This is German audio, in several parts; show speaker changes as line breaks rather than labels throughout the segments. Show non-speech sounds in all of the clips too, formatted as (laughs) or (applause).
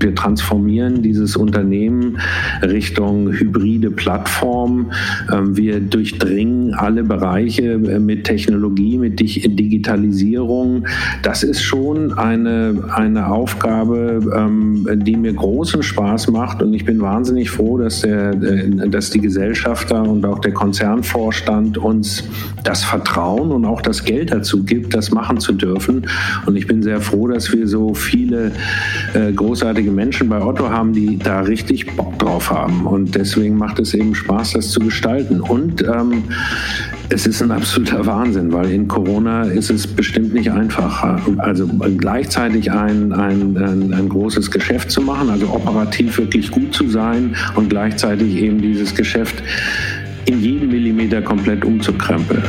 Wir transformieren dieses Unternehmen Richtung hybride Plattform. Ähm, wir durchdringen alle Bereiche äh, mit Technologie, mit Digitalisierung. Das ist schon eine, eine Aufgabe, ähm, die mir großen Spaß macht. Und ich bin wahnsinnig froh, dass, der, äh, dass die Gesellschafter und auch der Konzernvorstand uns das Vertrauen und auch das Geld dazu gibt, das machen zu dürfen. Und ich bin sehr froh, dass wir so viele äh, großartige großartige Menschen bei Otto haben, die da richtig Bock drauf haben. Und deswegen macht es eben Spaß, das zu gestalten. Und ähm, es ist ein absoluter Wahnsinn, weil in Corona ist es bestimmt nicht einfach. Also gleichzeitig ein, ein, ein, ein, großes Geschäft zu machen, also operativ wirklich gut zu sein und gleichzeitig eben dieses Geschäft in jedem Millimeter komplett umzukrempeln.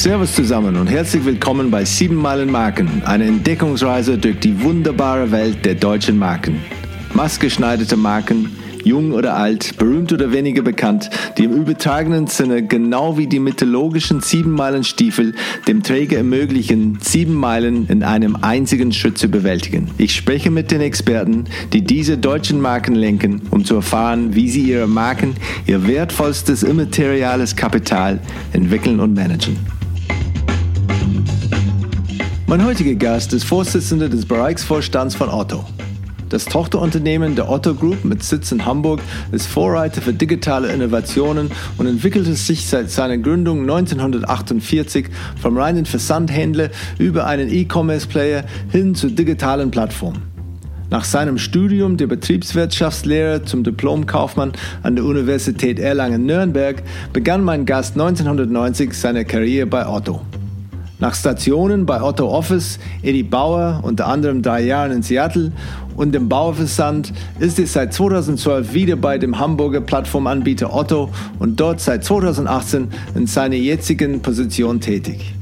Servus zusammen und herzlich willkommen bei 7 Meilen Marken, eine Entdeckungsreise durch die wunderbare Welt der deutschen Marken. Maßgeschneiderte Marken, jung oder alt, berühmt oder weniger bekannt, die im übertragenen Sinne genau wie die mythologischen 7 Meilen Stiefel dem Träger ermöglichen, 7 Meilen in einem einzigen Schritt zu bewältigen. Ich spreche mit den Experten, die diese deutschen Marken lenken, um zu erfahren, wie sie ihre Marken, ihr wertvollstes immateriales Kapital entwickeln und managen. Mein heutiger Gast ist Vorsitzender des Bereichsvorstands von Otto. Das Tochterunternehmen der Otto Group mit Sitz in Hamburg ist Vorreiter für digitale Innovationen und entwickelte sich seit seiner Gründung 1948 vom reinen Versandhändler über einen E-Commerce-Player hin zur digitalen Plattform. Nach seinem Studium der Betriebswirtschaftslehre zum Diplomkaufmann an der Universität Erlangen-Nürnberg begann mein Gast 1990 seine Karriere bei Otto. Nach Stationen bei Otto Office, Eddie Bauer, unter anderem drei Jahren in Seattle und dem Bauversand, ist es seit 2012 wieder bei dem Hamburger Plattformanbieter Otto und dort seit 2018 in seiner jetzigen Position tätig.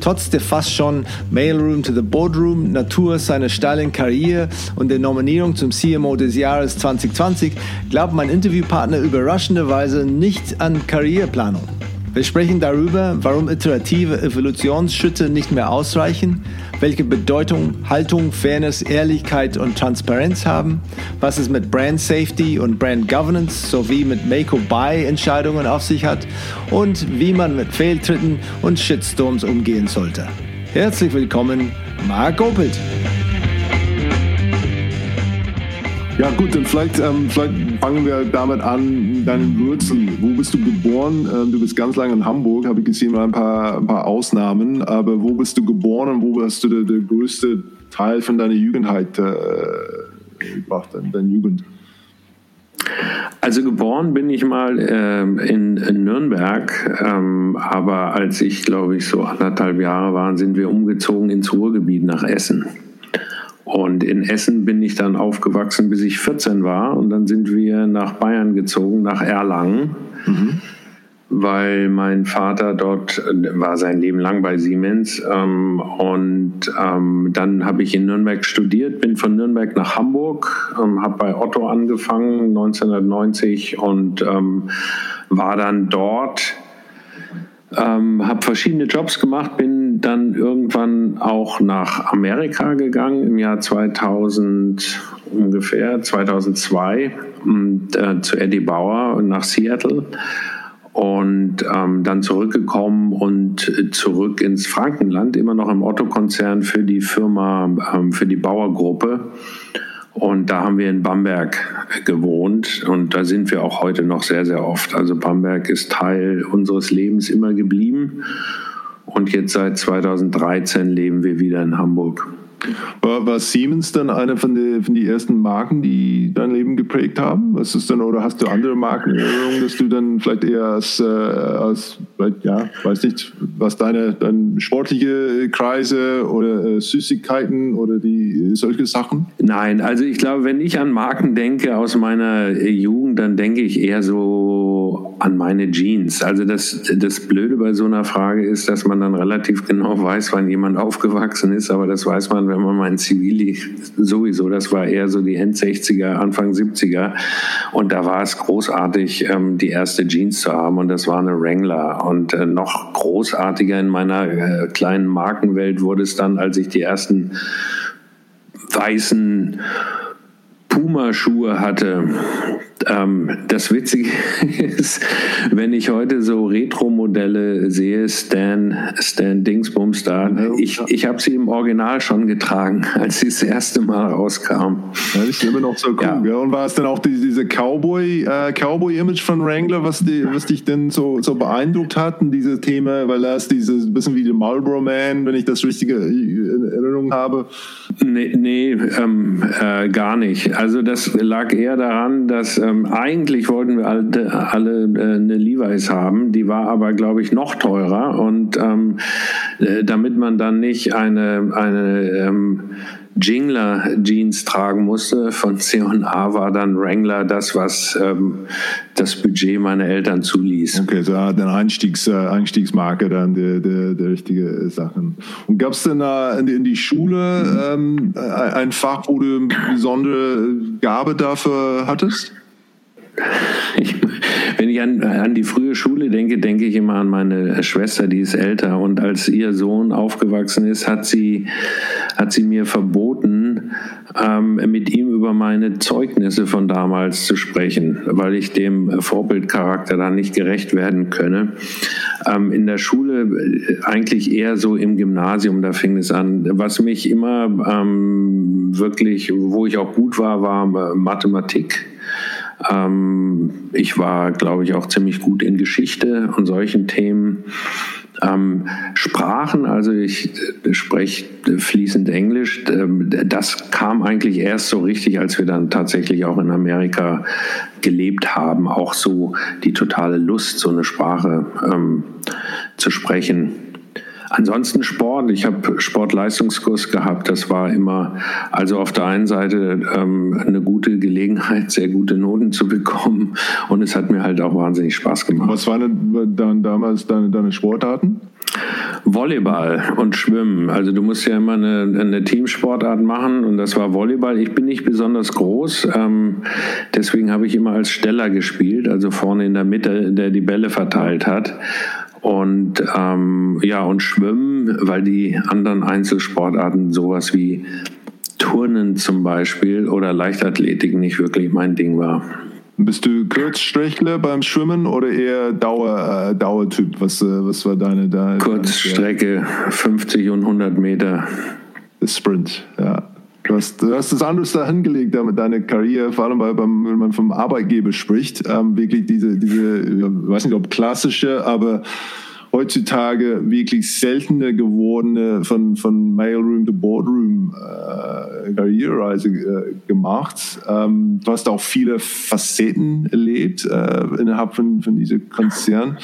Trotz der fast schon Mailroom to the Boardroom Natur seiner steilen Karriere und der Nominierung zum CMO des Jahres 2020 glaubt mein Interviewpartner überraschenderweise nicht an Karriereplanung. Wir sprechen darüber, warum iterative Evolutionsschritte nicht mehr ausreichen, welche Bedeutung Haltung, Fairness, Ehrlichkeit und Transparenz haben, was es mit Brand Safety und Brand Governance sowie mit Make-or-Buy-Entscheidungen auf sich hat und wie man mit Fehltritten und Shitstorms umgehen sollte. Herzlich willkommen, Marc Opelt.
Ja gut, dann vielleicht, ähm, vielleicht fangen wir damit an, deine Wurzeln. Wo bist du geboren? Ähm, du bist ganz lange in Hamburg, habe ich gesehen, ein paar, ein paar Ausnahmen. Aber wo bist du geboren und wo hast du der, der größte Teil von deiner Jugendheit äh, gebracht, deine Jugend?
Also geboren bin ich mal äh, in, in, Nürnberg, ähm, aber als ich, glaube ich, so anderthalb Jahre war, sind wir umgezogen ins Ruhrgebiet nach Essen. Und in Essen bin ich dann aufgewachsen, bis ich 14 war. Und dann sind wir nach Bayern gezogen, nach Erlangen. Mhm. Weil mein Vater dort war sein Leben lang bei Siemens. Ähm, und ähm, dann habe ich in Nürnberg studiert, bin von Nürnberg nach Hamburg, ähm, habe bei Otto angefangen 1990 und war dann dort ähm, habe verschiedene Jobs gemacht, bin dann irgendwann auch nach Amerika gegangen im Jahr 2000 ungefähr, 2002 und, äh, zu Eddie Bauer nach Seattle und ähm, dann zurückgekommen und zurück ins Frankenland, immer noch im Otto-Konzern für die Firma, ähm, für die Bauergruppe. Und da haben wir in Bamberg gewohnt und da sind wir auch heute noch sehr, sehr oft. Also Bamberg ist Teil unseres Lebens immer geblieben und jetzt seit 2013 leben wir wieder in Hamburg.
War, war Siemens dann eine von den von die ersten Marken, die dein Leben geprägt haben? Was ist dann, oder hast du andere Marken, dass du dann vielleicht eher als, äh, als ja, weiß nicht, was deine, deine sportliche Kreise oder äh, Süßigkeiten oder die solche Sachen?
Nein, also ich glaube, wenn ich an Marken denke aus meiner Jugend, dann denke ich eher so an meine Jeans. Also das, das Blöde bei so einer Frage ist, dass man dann relativ genau weiß, wann jemand aufgewachsen ist, aber das weiß man wenn man mal in Zivil sowieso, das war eher so die End 60er, Anfang 70er. Und da war es großartig, ähm, die erste Jeans zu haben und das war eine Wrangler. Und äh, noch großartiger in meiner äh, kleinen Markenwelt wurde es dann, als ich die ersten weißen Puma-Schuhe hatte. Ähm, das Witzige (laughs) ist, wenn ich heute so Retro-Modelle sehe, Stan, Stan Dingsbums da, ich, ich habe sie im Original schon getragen, (laughs) als sie das erste Mal rauskam.
Ja, ist immer noch so cool. Ja. Und war es dann auch die, diese Cowboy, äh, Cowboy-Image von Wrangler, was, die, was dich denn so, so beeindruckt hat? Und diese Thema, weil das dieses bisschen wie der Marlboro Man, wenn ich das richtige in Erinnerung habe.
Nee, nee ähm, äh, gar nicht. Also das lag eher daran, dass ähm, eigentlich wollten wir alle, alle äh, eine Levi's haben, die war aber, glaube ich, noch teurer. Und ähm, äh, damit man dann nicht eine, eine ähm, Jingler Jeans tragen musste von C&A war dann Wrangler das, was ähm, das Budget meiner Eltern zuließ.
Okay, so eine Einstiegs, äh, Einstiegsmarke dann der, der, der richtige Sachen. Und gab es denn da in, in, die Schule ähm, ein Fach, wo du eine besondere Gabe dafür hattest?
Ich, wenn ich an, an die frühe Schule denke, denke ich immer an meine Schwester, die ist älter. Und als ihr Sohn aufgewachsen ist, hat sie, hat sie mir verboten, ähm, mit ihm über meine Zeugnisse von damals zu sprechen, weil ich dem Vorbildcharakter dann nicht gerecht werden könne. Ähm, in der Schule äh, eigentlich eher so im Gymnasium, da fing es an. Was mich immer ähm, wirklich, wo ich auch gut war, war Mathematik. Ähm, ich war, glaube ich, auch ziemlich gut in Geschichte und solchen Themen. Ähm, Sprachen, also ich äh, spreche fließend Englisch, ähm, das kam eigentlich erst so richtig, als wir dann tatsächlich auch in Amerika gelebt haben, auch so die totale Lust, so eine Sprache ähm, zu sprechen. Ansonsten Sport. Ich habe Sportleistungskurs gehabt. Das war immer, also auf der einen Seite ähm, eine gute Gelegenheit, sehr gute Noten zu bekommen. Und es hat mir halt auch wahnsinnig Spaß gemacht.
Was waren dann damals deine, deine Sportarten?
Volleyball und Schwimmen. Also du musst ja immer eine, eine, Teamsportart machen und das war Volleyball. Ich bin nicht besonders groß, ähm, deswegen habe ich immer als Steller gespielt, also vorne in der Mitte, der die Bälle verteilt hat. Und ähm, ja, und Schwimmen, weil die anderen Einzelsportarten sowas wie Turnen zum Beispiel oder Leichtathletik nicht wirklich mein Ding war.
Bist du Kurzstreckler beim Schwimmen oder eher Dauer, äh, Dauertyp? Was, äh, was war deine
da? Kurzstrecke, 50 und 100 Meter.
Sprint, ja. Du hast, du hast das anders da hingelegt, damit deine Karriere, vor allem beim, wenn man vom Arbeitgeber spricht, ähm, wirklich diese, diese, ich weiß nicht, ob klassische, aber heutzutage wirklich seltener gewordene von, von Mailroom to Boardroom äh, Karrierereise äh, gemacht. Ähm, du hast auch viele Facetten erlebt äh, innerhalb von, von diesem Konzern.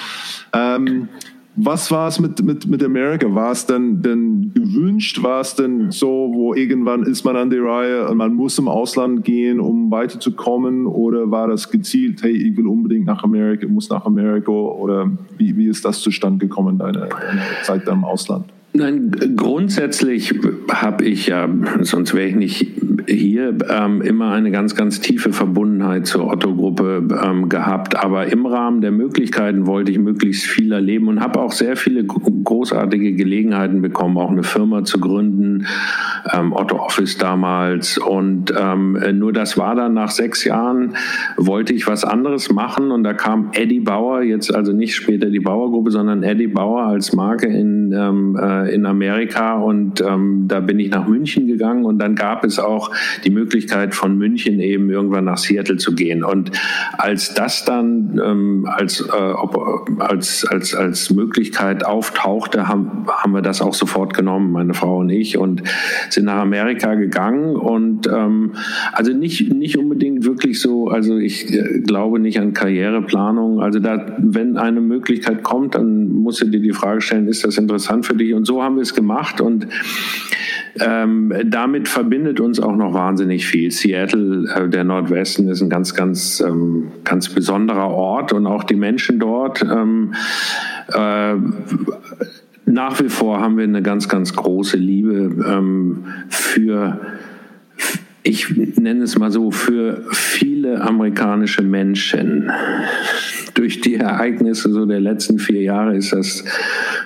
Ähm, was war es mit, mit, mit Amerika? War es denn, denn gewünscht? War es denn so, wo irgendwann ist man an der Reihe und man muss im Ausland gehen, um weiterzukommen? Oder war das gezielt, hey, ich will unbedingt nach Amerika, muss nach Amerika? Oder wie, wie ist das zustande gekommen, deine, deine Zeit im Ausland?
Nein, grundsätzlich habe ich ja, sonst wäre ich nicht hier, ähm, immer eine ganz, ganz tiefe Verbundenheit zur Otto-Gruppe ähm, gehabt. Aber im Rahmen der Möglichkeiten wollte ich möglichst viel erleben und habe auch sehr viele großartige Gelegenheiten bekommen, auch eine Firma zu gründen, ähm, Otto Office damals. Und ähm, nur das war dann nach sechs Jahren, wollte ich was anderes machen und da kam Eddie Bauer, jetzt also nicht später die Bauer-Gruppe, sondern Eddie Bauer als Marke in ähm, in Amerika und ähm, da bin ich nach München gegangen und dann gab es auch die Möglichkeit von München eben irgendwann nach Seattle zu gehen. Und als das dann ähm, als, äh, ob, als, als, als Möglichkeit auftauchte, haben, haben wir das auch sofort genommen, meine Frau und ich und sind nach Amerika gegangen und ähm, also nicht, nicht unbedingt wirklich so, also ich äh, glaube nicht an Karriereplanung, also da, wenn eine Möglichkeit kommt, dann musst du dir die Frage stellen, ist das interessant für dich? Und so so haben wir es gemacht und ähm, damit verbindet uns auch noch wahnsinnig viel. Seattle, äh, der Nordwesten, ist ein ganz, ganz, ähm, ganz besonderer Ort und auch die Menschen dort. Ähm, äh, nach wie vor haben wir eine ganz, ganz große Liebe ähm, für ich nenne es mal so, für viele amerikanische Menschen durch die Ereignisse so der letzten vier Jahre ist das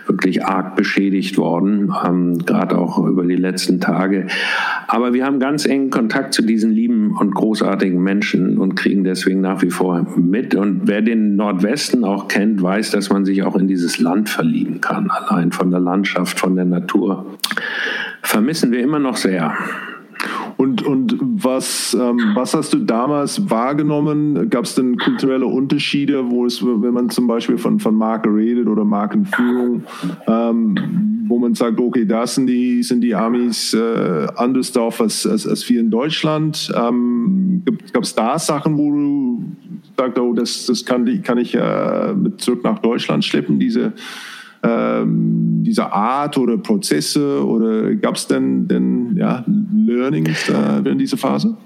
wirklich arg beschädigt worden, ähm, gerade auch über die letzten Tage. Aber wir haben ganz engen Kontakt zu diesen lieben und großartigen Menschen und kriegen deswegen nach wie vor mit. Und wer den Nordwesten auch kennt, weiß, dass man sich auch in dieses Land verlieben kann, allein von der Landschaft, von der Natur. Vermissen wir immer noch sehr.
Und, und was, ähm, was hast du damals wahrgenommen? Gab es denn kulturelle Unterschiede, wo es, wenn man zum Beispiel von, von Marke redet oder Markenführung, ähm, wo man sagt, okay, da sind die, sind die Amis äh, anders drauf als, als, als wir in Deutschland? Ähm, Gab es da Sachen, wo du sagst, oh, das, das kann, kann ich äh, mit zurück nach Deutschland schleppen, diese ähm, dieser Art oder Prozesse oder gab es denn, denn ja, Learnings äh, während dieser Phase?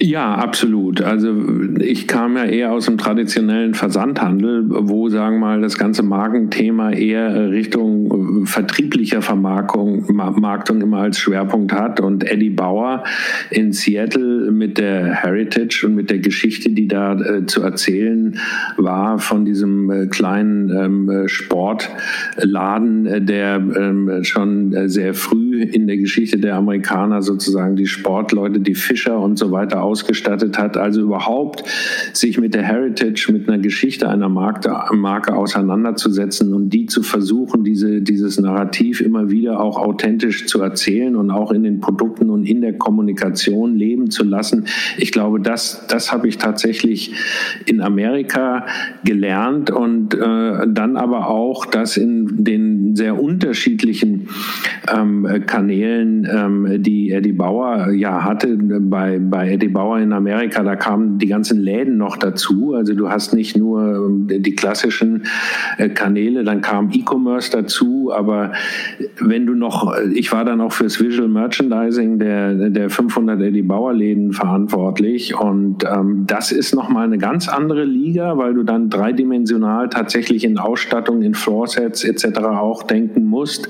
Ja, absolut. Also ich kam ja eher aus dem traditionellen Versandhandel, wo, sagen wir mal, das ganze Markenthema eher Richtung äh, vertrieblicher Vermarktung Marktung immer als Schwerpunkt hat. Und Eddie Bauer in Seattle mit der Heritage und mit der Geschichte, die da äh, zu erzählen war, von diesem äh, kleinen ähm, Sportladen, äh, der ähm, schon äh, sehr früh in der Geschichte der Amerikaner sozusagen die Sportleute, die Fischer und so weiter ausgestattet hat. Also überhaupt sich mit der Heritage, mit einer Geschichte einer Marke, Marke auseinanderzusetzen und die zu versuchen, diese, dieses Narrativ immer wieder auch authentisch zu erzählen und auch in den Produkten und in der Kommunikation leben zu lassen. Ich glaube, das, das habe ich tatsächlich in Amerika gelernt und äh, dann aber auch das in den sehr unterschiedlichen ähm, Kanälen, ähm, die Eddie Bauer ja hatte. Bei, bei Eddie Bauer in Amerika, da kamen die ganzen Läden noch dazu. Also du hast nicht nur ähm, die klassischen äh, Kanäle, dann kam E-Commerce dazu, aber wenn du noch, ich war dann auch fürs Visual Merchandising der, der 500 Eddie Bauer Läden verantwortlich und ähm, das ist nochmal eine ganz andere Liga, weil du dann dreidimensional tatsächlich in Ausstattung, in Floorsets etc. auch denken musst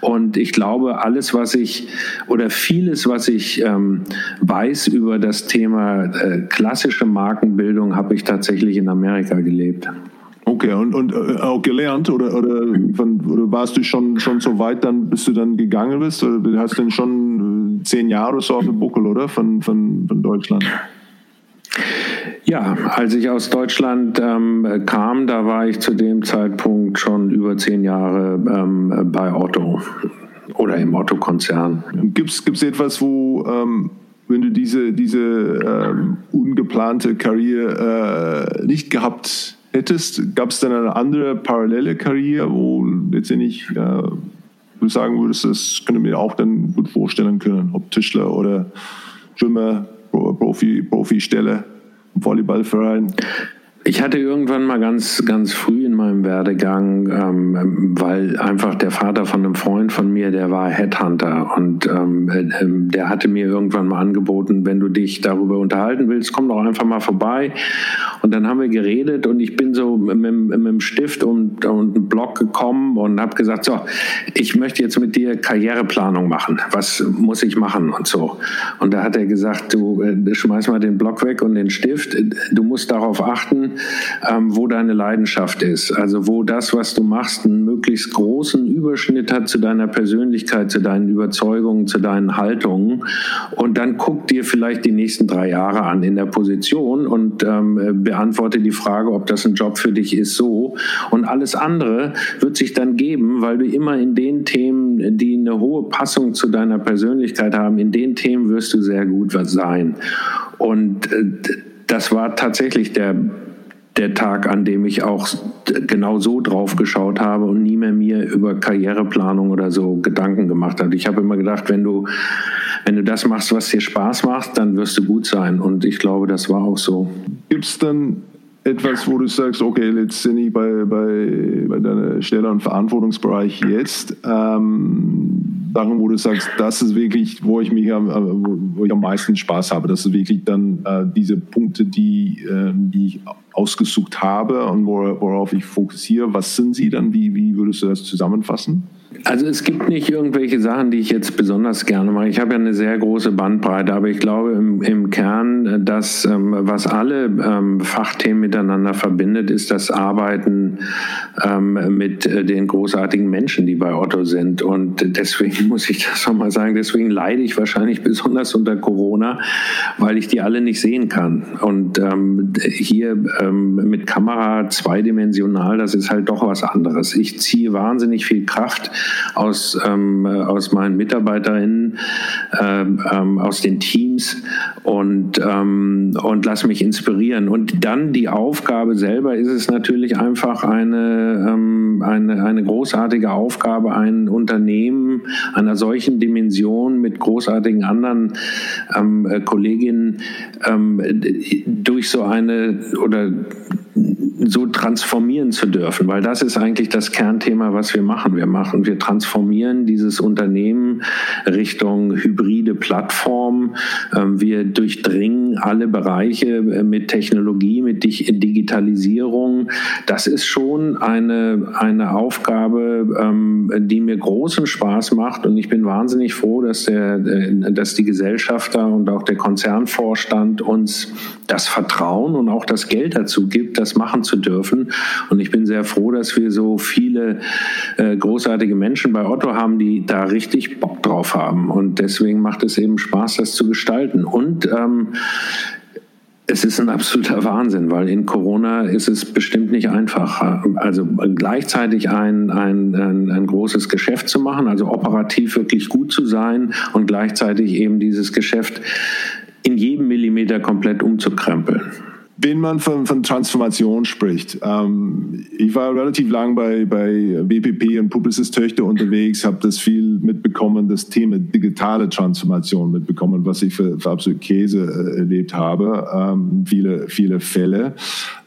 und ich glaube, alles, was ich oder vieles, was ich ähm, weiß über das Thema äh, klassische Markenbildung, habe ich tatsächlich in Amerika gelebt.
Okay, und, und äh, auch gelernt oder, oder, von, oder, warst du schon, schon so weit, dann, bis du dann gegangen bist? Oder hast du denn schon äh, zehn Jahre so auf dem Buckel, oder? Von, von, von Deutschland?
Ja, als ich aus Deutschland ähm, kam, da war ich zu dem Zeitpunkt schon über zehn Jahre ähm, bei Otto oder im Otto-Konzern.
Gibt es etwas, wo, ähm, wenn du diese, diese ähm, ungeplante Karriere äh, nicht gehabt hättest, gab es dann eine andere parallele Karriere, wo letztendlich äh, du sagen würdest, das könnte mir auch dann gut vorstellen können, ob Tischler oder Schwimmer, Profi, Profi-Stelle? Volleyballverein?
Ich hatte irgendwann mal ganz, ganz früh in meinem Werdegang, ähm, weil einfach der Vater von einem Freund von mir, der war Headhunter und ähm, äh, der hatte mir irgendwann mal angeboten, wenn du dich darüber unterhalten willst, komm doch einfach mal vorbei. Und dann haben wir geredet und ich bin so mit, mit, dem Stift und, und einem Blog gekommen und habe gesagt, so, ich möchte jetzt mit dir Karriereplanung machen. Was muss ich machen und so. Und da hat er gesagt, du äh, schmeiß mal den Blog weg und den Stift. Du musst darauf achten, ähm, wo deine Leidenschaft ist. Also wo das, was du machst, einen möglichst großen Überschnitt hat zu deiner Persönlichkeit, zu deinen Überzeugungen, zu deinen Haltungen. Und dann guck dir vielleicht die nächsten drei Jahre an in der Position und ähm, beantworte die Frage, ob das ein Job für dich ist, so. Und alles andere wird sich dann geben, weil du immer in den Themen, die eine hohe Passung zu deiner Persönlichkeit haben, in den Themen wirst du sehr gut sein. Und äh, das war tatsächlich der der Tag, an dem ich auch genau so drauf geschaut habe und nie mehr mir über Karriereplanung oder so Gedanken gemacht habe. Ich habe immer gedacht, wenn du, wenn du das machst, was dir Spaß macht, dann wirst du gut sein. Und ich glaube, das war auch so.
Gibt es dann etwas, wo du sagst, okay, jetzt bin ich bei, bei, bei deiner Stelle und Verantwortungsbereich jetzt, ähm, Sachen, wo du sagst, das ist wirklich, wo ich mich am, wo ich am meisten Spaß habe. Das ist wirklich dann äh, diese Punkte, die, äh, die ich ausgesucht habe und worauf ich fokussiere. Was sind sie dann? Wie, wie würdest du das zusammenfassen?
Also es gibt nicht irgendwelche Sachen, die ich jetzt besonders gerne mache. Ich habe ja eine sehr große Bandbreite, aber ich glaube im, im Kern, dass ähm, was alle ähm, Fachthemen miteinander verbindet, ist das Arbeiten ähm, mit äh, den großartigen Menschen, die bei Otto sind. Und deswegen muss ich das nochmal sagen, deswegen leide ich wahrscheinlich (laughs) besonders unter Corona, weil ich die alle nicht sehen kann. Und ähm, hier ähm, mit Kamera zweidimensional, das ist halt doch was anderes. Ich ziehe wahnsinnig viel Kraft aus, ähm, aus meinen Mitarbeiterinnen, ähm, ähm, aus den Teams und, ähm, und lass mich inspirieren. Und dann die Aufgabe selber ist es natürlich einfach eine, ähm, eine, eine großartige Aufgabe, ein Unternehmen einer solchen Dimension mit großartigen anderen ähm, äh, Kolleginnen ähm, durch so eine oder so transformieren zu dürfen, weil das ist eigentlich das Kernthema, was wir machen. Wir machen, wir transformieren dieses Unternehmen Richtung hybride Plattform. Ähm, wir durchdringen alle Bereiche äh, mit Technologie, mit Digitalisierung. Das ist schon eine, eine Aufgabe, ähm, die mir großen Spaß macht und ich bin wahnsinnig froh, dass der, äh, dass die Gesellschafter und auch der Konzernvorstand uns das Vertrauen und auch das Geld dazu gibt, das machen zu dürfen. Und ich bin sehr froh, dass wir so viele äh, großartige Menschen bei Otto haben, die da richtig Bock drauf haben. Und deswegen macht es eben Spaß, das zu gestalten. Und ähm, es ist ein absoluter Wahnsinn, weil in Corona ist es bestimmt nicht einfach. Also gleichzeitig ein, ein, ein, ein, großes Geschäft zu machen, also operativ wirklich gut zu sein und gleichzeitig eben dieses Geschäft in jedem Millimeter komplett umzukrempeln.
Wenn man von, von Transformation spricht, ähm, ich war relativ lang bei, bei BPP und Publicis Töchter unterwegs, habe das viel mitbekommen, das Thema digitale Transformation mitbekommen, was ich für, für absolut Käse äh, erlebt habe, ähm, viele, viele Fälle.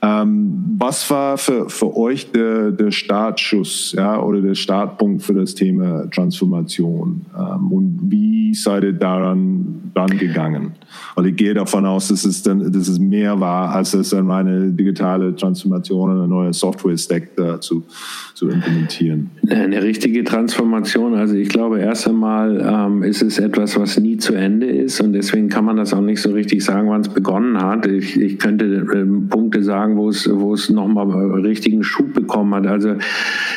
Ähm, was war für, für euch der, der Startschuss ja, oder der Startpunkt für das Thema Transformation ähm, und wie seid ihr daran dann gegangen? Weil ich gehe davon aus, dass es, dann, dass es mehr war, als es eine digitale Transformation und eine neue Software-Stack dazu zu implementieren.
Eine richtige Transformation, also ich glaube, erst einmal ähm, ist es etwas, was nie zu Ende ist und deswegen kann man das auch nicht so richtig sagen, wann es begonnen hat. Ich, ich könnte ähm, Punkte sagen, wo es, wo es nochmal richtigen Schub bekommen hat. Also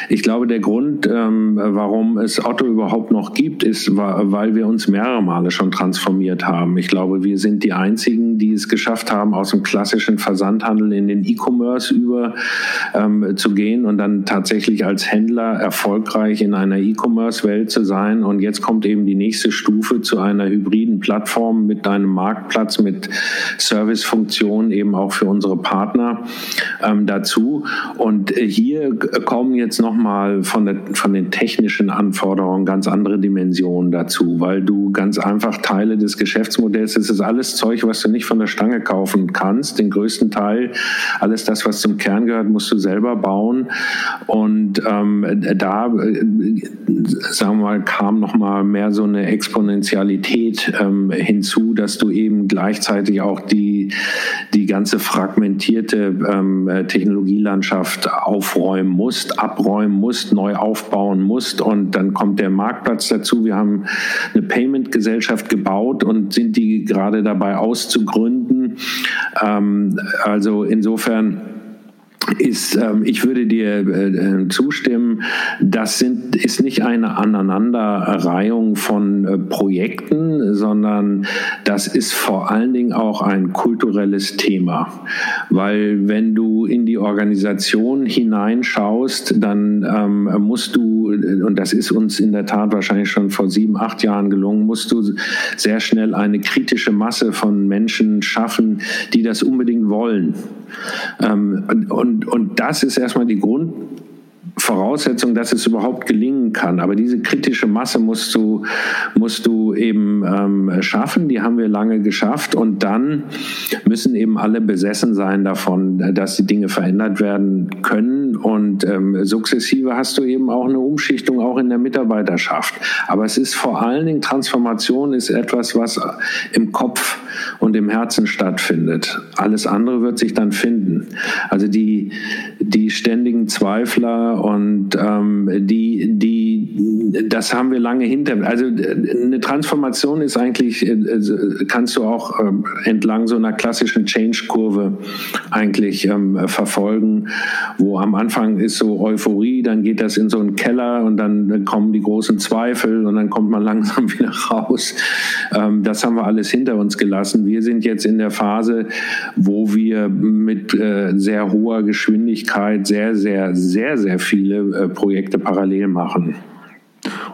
ich glaube, der Grund, ähm, warum es Otto überhaupt noch gibt, ist, weil wir uns mehrere Male schon transformiert haben. Ich glaube, wir sind die einzigen, die es geschafft haben, aus dem klassischen Versandhandel in den E-Commerce über ähm, zu gehen und dann tatsächlich als Händler erfolgreich in einer E-Commerce-Welt zu sein. Und jetzt kommt eben die nächste Stufe zu einer hybriden Plattform mit einem Marktplatz, mit Servicefunktionen eben auch für unsere Partner ähm, dazu. Und hier kommen jetzt nochmal von, von den technischen Anforderungen ganz andere Dimensionen dazu, weil du ganz einfach Teile des Geschäftsmodells, das ist alles Zeug, was du nicht von der Stange kaufen kannst. Den größten Teil, alles das, was zum Kern gehört, musst du selber bauen. Und ähm, da, äh, sagen wir mal, kam noch mal mehr so eine Exponentialität ähm, hinzu, dass du eben gleichzeitig auch die, die ganze fragmentierte ähm, Technologielandschaft aufräumen musst, abräumen musst, neu aufbauen musst. Und dann kommt der Marktplatz dazu. Wir haben eine Payment-Gesellschaft gebaut und sind die gerade dabei auszugründen. Ähm, also insofern ist, ähm, ich würde dir äh, äh, zustimmen, das sind, ist nicht eine Aneinanderreihung von äh, Projekten, sondern das ist vor allen Dingen auch ein kulturelles Thema. Weil wenn du in die Organisation hineinschaust, dann ähm, musst du, und das ist uns in der Tat wahrscheinlich schon vor sieben, acht Jahren gelungen, musst du sehr schnell eine kritische Masse von Menschen schaffen, die das unbedingt wollen. Ähm, und und, und das ist erstmal die Grundvoraussetzung, dass es überhaupt gelingen kann. Aber diese kritische Masse musst du, musst du eben ähm, schaffen. Die haben wir lange geschafft. Und dann müssen eben alle besessen sein davon, dass die Dinge verändert werden können können und ähm, sukzessive hast du eben auch eine Umschichtung auch in der Mitarbeiterschaft. Aber es ist vor allen Dingen Transformation ist etwas, was im Kopf und im Herzen stattfindet. Alles andere wird sich dann finden. Also die, die ständigen Zweifler und ähm, die, die, das haben wir lange hinter. Also eine Transformation ist eigentlich, äh, kannst du auch ähm, entlang so einer klassischen Change-Kurve eigentlich ähm, verfolgen, wo am Anfang ist so Euphorie, dann geht das in so einen Keller und dann kommen die großen Zweifel und dann kommt man (laughs) langsam wieder raus. Ähm, das haben wir alles hinter uns gelassen. Wir sind jetzt in der Phase, wo wir mit äh, sehr hoher Geschwindigkeit sehr, sehr, sehr, sehr viele äh, Projekte parallel machen.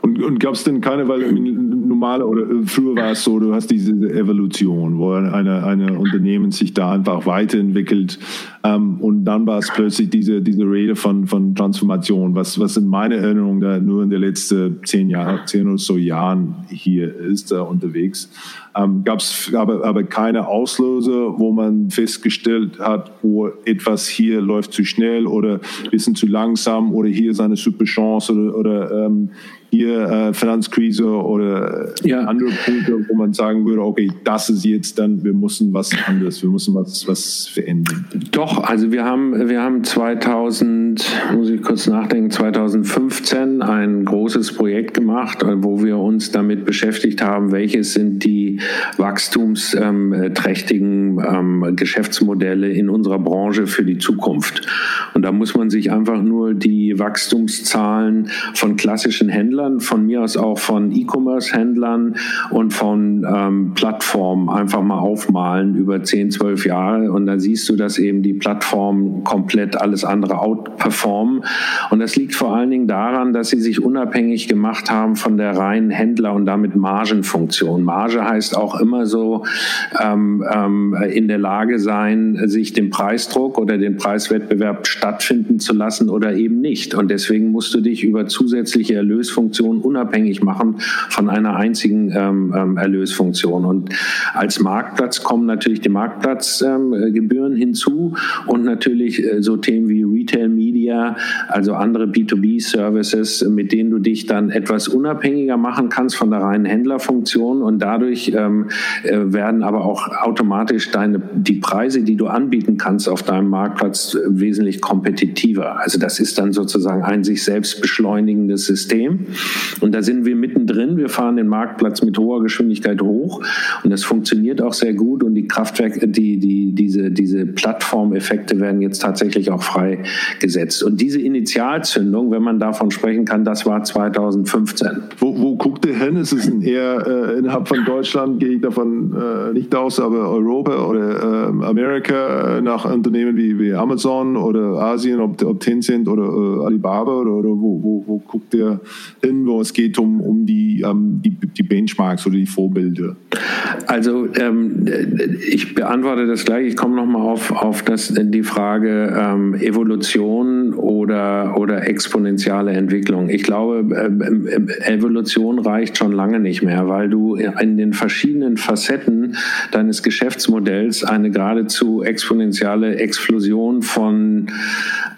Und, und gab es denn keine, weil normale oder äh, früher war es so, du hast diese Evolution, wo eine, eine Unternehmen sich da einfach weiterentwickelt und dann war es plötzlich diese, diese Rede von, von Transformation, was, was in meiner Erinnerung da nur in den letzten zehn Jahren, zehn oder so Jahren hier ist, da unterwegs. Ähm, Gab es aber, aber keine Auslöser, wo man festgestellt hat, wo oh, etwas hier läuft zu schnell oder ein bisschen zu langsam oder hier ist eine super Chance oder, oder ähm, hier äh, Finanzkrise oder ja. andere Punkte, wo man sagen würde, okay, das ist jetzt dann, wir müssen was anderes, wir müssen was, was verändern.
Doch, also wir haben, wir haben 2000, muss ich kurz nachdenken, 2015 ein großes Projekt gemacht, wo wir uns damit beschäftigt haben, welches sind die wachstumsträchtigen ähm, Geschäftsmodelle in unserer Branche für die Zukunft. Und da muss man sich einfach nur die Wachstumszahlen von klassischen Händlern, von mir aus auch von E-Commerce-Händlern und von ähm, Plattformen einfach mal aufmalen über 10, 12 Jahre. Und da siehst du, dass eben die Plattformen komplett alles andere outperformen. Und das liegt vor allen Dingen daran, dass sie sich unabhängig gemacht haben von der reinen Händler- und damit Margenfunktion. Marge heißt auch immer so ähm, ähm, in der Lage sein, sich dem Preisdruck oder den Preiswettbewerb stattfinden zu lassen oder eben nicht. Und deswegen musst du dich über zusätzliche Erlösfunktionen unabhängig machen von einer einzigen ähm, ähm Erlösfunktion. Und als Marktplatz kommen natürlich die Marktplatzgebühren hinzu und natürlich äh, so Themen wie Retail Media, also andere B2B-Services, mit denen du dich dann etwas unabhängiger machen kannst von der reinen Händlerfunktion und dadurch ähm, äh, werden aber auch automatisch deine, die Preise, die du anbieten kannst auf deinem Marktplatz, wesentlich kompetitiver. Also das ist dann sozusagen ein sich selbst beschleunigendes System. Und da sind wir mittendrin. Wir fahren den Marktplatz mit hoher Geschwindigkeit hoch und das funktioniert auch sehr gut und die Kraftwerke, die, die, diese, diese Plattformeffekte werden jetzt tatsächlich auch freigesetzt. Und diese Initialzündung, wenn man davon sprechen kann, das war 2015.
Wo, wo guckt ihr hin? Ist es eher äh, innerhalb von Deutschland, gehe ich davon äh, nicht aus, aber Europa oder äh, Amerika nach Unternehmen wie, wie Amazon oder Asien, ob, ob Tencent oder äh, Alibaba oder, oder wo, wo, wo, guckt ihr hin, wo es geht um, um die, ähm, die, die Benchmarks oder die Vorbilder?
Also ähm, ich beantworte das gleich. Ich komme nochmal auf, auf das, die Frage ähm, Evolution oder, oder exponentielle Entwicklung. Ich glaube, äh, Evolution reicht schon lange nicht mehr, weil du in den verschiedenen Facetten deines Geschäftsmodells eine geradezu exponentielle Explosion von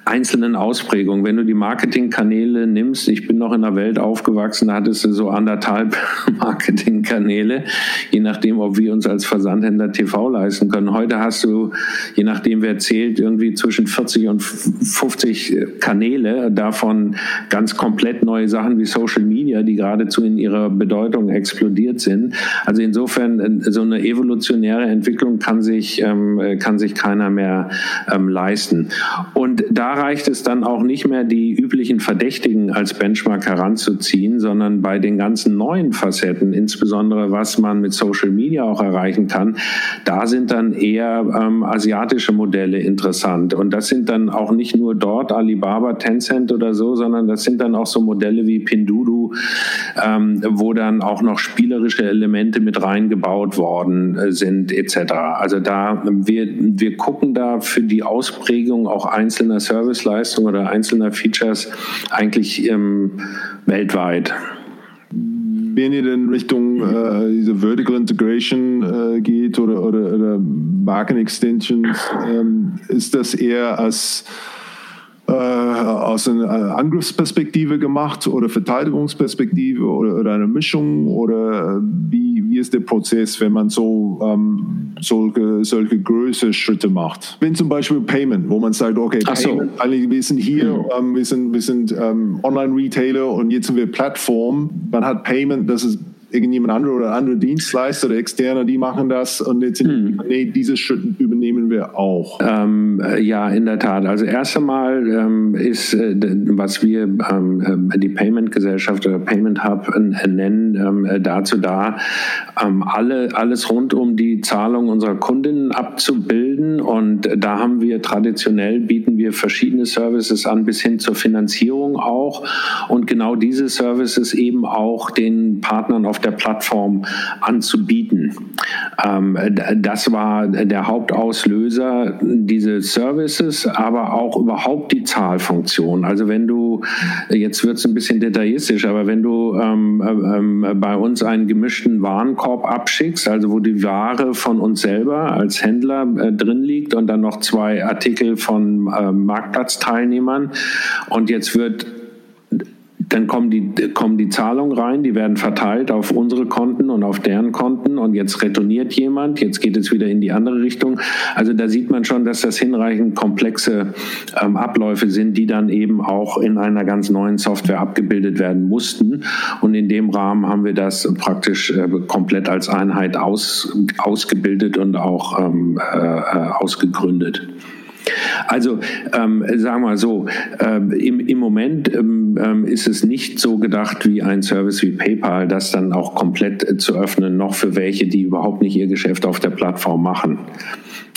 einzelnen Ausprägungen. Wenn du die Marketingkanäle nimmst, ich bin noch in einer Welt aufgewachsen, da hattest du so anderthalb (laughs) Marketingkanäle, je nachdem, ob wir uns als Versandhändler TV leisten können. Heute hast du, je nachdem wer zählt, irgendwie zwischen 40 und 50 Kanäle, davon ganz komplett neue Sachen wie Social Media, die geradezu in ihrer Bedeutung explodiert sind. Also insofern, äh, so eine evolutionäre Entwicklung kann sich, ähm, kann sich keiner mehr ähm, leisten. Und da reicht es dann auch nicht mehr, die üblichen Verdächtigen als Benchmark heranzuziehen, sondern bei den ganzen neuen Facetten, insbesondere was man mit Social Media auch erreichen kann, da sind dann eher ähm, asiatische Modelle interessant. Und das sind dann auch nicht nur dort Alibaba, Tencent oder so, sondern das sind dann auch so Modelle wie Pindudu, ähm, wo dann auch noch spielerische Elemente mit reingebaut worden äh, sind, etc. Also da, wir, wir gucken da für die Ausprägung auch einzelner Services Serviceleistung oder einzelner Features eigentlich ähm, weltweit.
Wenn ihr denn Richtung äh, diese Vertical Integration äh, geht oder, oder, oder Marken Extensions, ähm, ist das eher als äh, aus einer Angriffsperspektive gemacht oder Verteidigungsperspektive oder, oder eine Mischung oder wie, wie ist der Prozess, wenn man so ähm, solche, solche größere Schritte macht? Wenn zum Beispiel Payment, wo man sagt, okay,
so.
Payment, wir sind hier, mhm. ähm, wir sind, wir sind ähm, Online-Retailer und jetzt sind wir Plattform. Man hat Payment, das ist irgendjemand andere oder andere Dienstleister oder Externe, die machen das und jetzt hm. nee, diese Schritte übernehmen wir auch.
Ähm, äh, ja, in der Tat. Also erst einmal ähm, ist, äh, was wir ähm, äh, die Payment-Gesellschaft oder Payment Hub äh, nennen, ähm, äh, dazu da, ähm, alle, alles rund um die Zahlung unserer Kundinnen abzubilden und da haben wir traditionell, bieten wir verschiedene Services an, bis hin zur Finanzierung auch und genau diese Services eben auch den Partnern auf der Plattform anzubieten. Ähm, das war der Hauptauslöser, diese Services, aber auch überhaupt die Zahlfunktion. Also wenn du, jetzt wird es ein bisschen detaillistisch, aber wenn du ähm, ähm, bei uns einen gemischten Warenkorb abschickst, also wo die Ware von uns selber als Händler äh, drin liegt und dann noch zwei Artikel von äh, Marktplatzteilnehmern und jetzt wird dann kommen die, kommen die Zahlungen rein, die werden verteilt auf unsere Konten und auf deren Konten und jetzt retourniert jemand, jetzt geht es wieder in die andere Richtung. Also da sieht man schon, dass das hinreichend komplexe ähm, Abläufe sind, die dann eben auch in einer ganz neuen Software abgebildet werden mussten. Und in dem Rahmen haben wir das praktisch äh, komplett als Einheit aus, ausgebildet und auch ähm, äh, äh ausgegründet. Also ähm, sagen wir so, ähm, im, im Moment ähm, ähm, ist es nicht so gedacht wie ein Service wie PayPal, das dann auch komplett äh, zu öffnen, noch für welche, die überhaupt nicht ihr Geschäft auf der Plattform machen.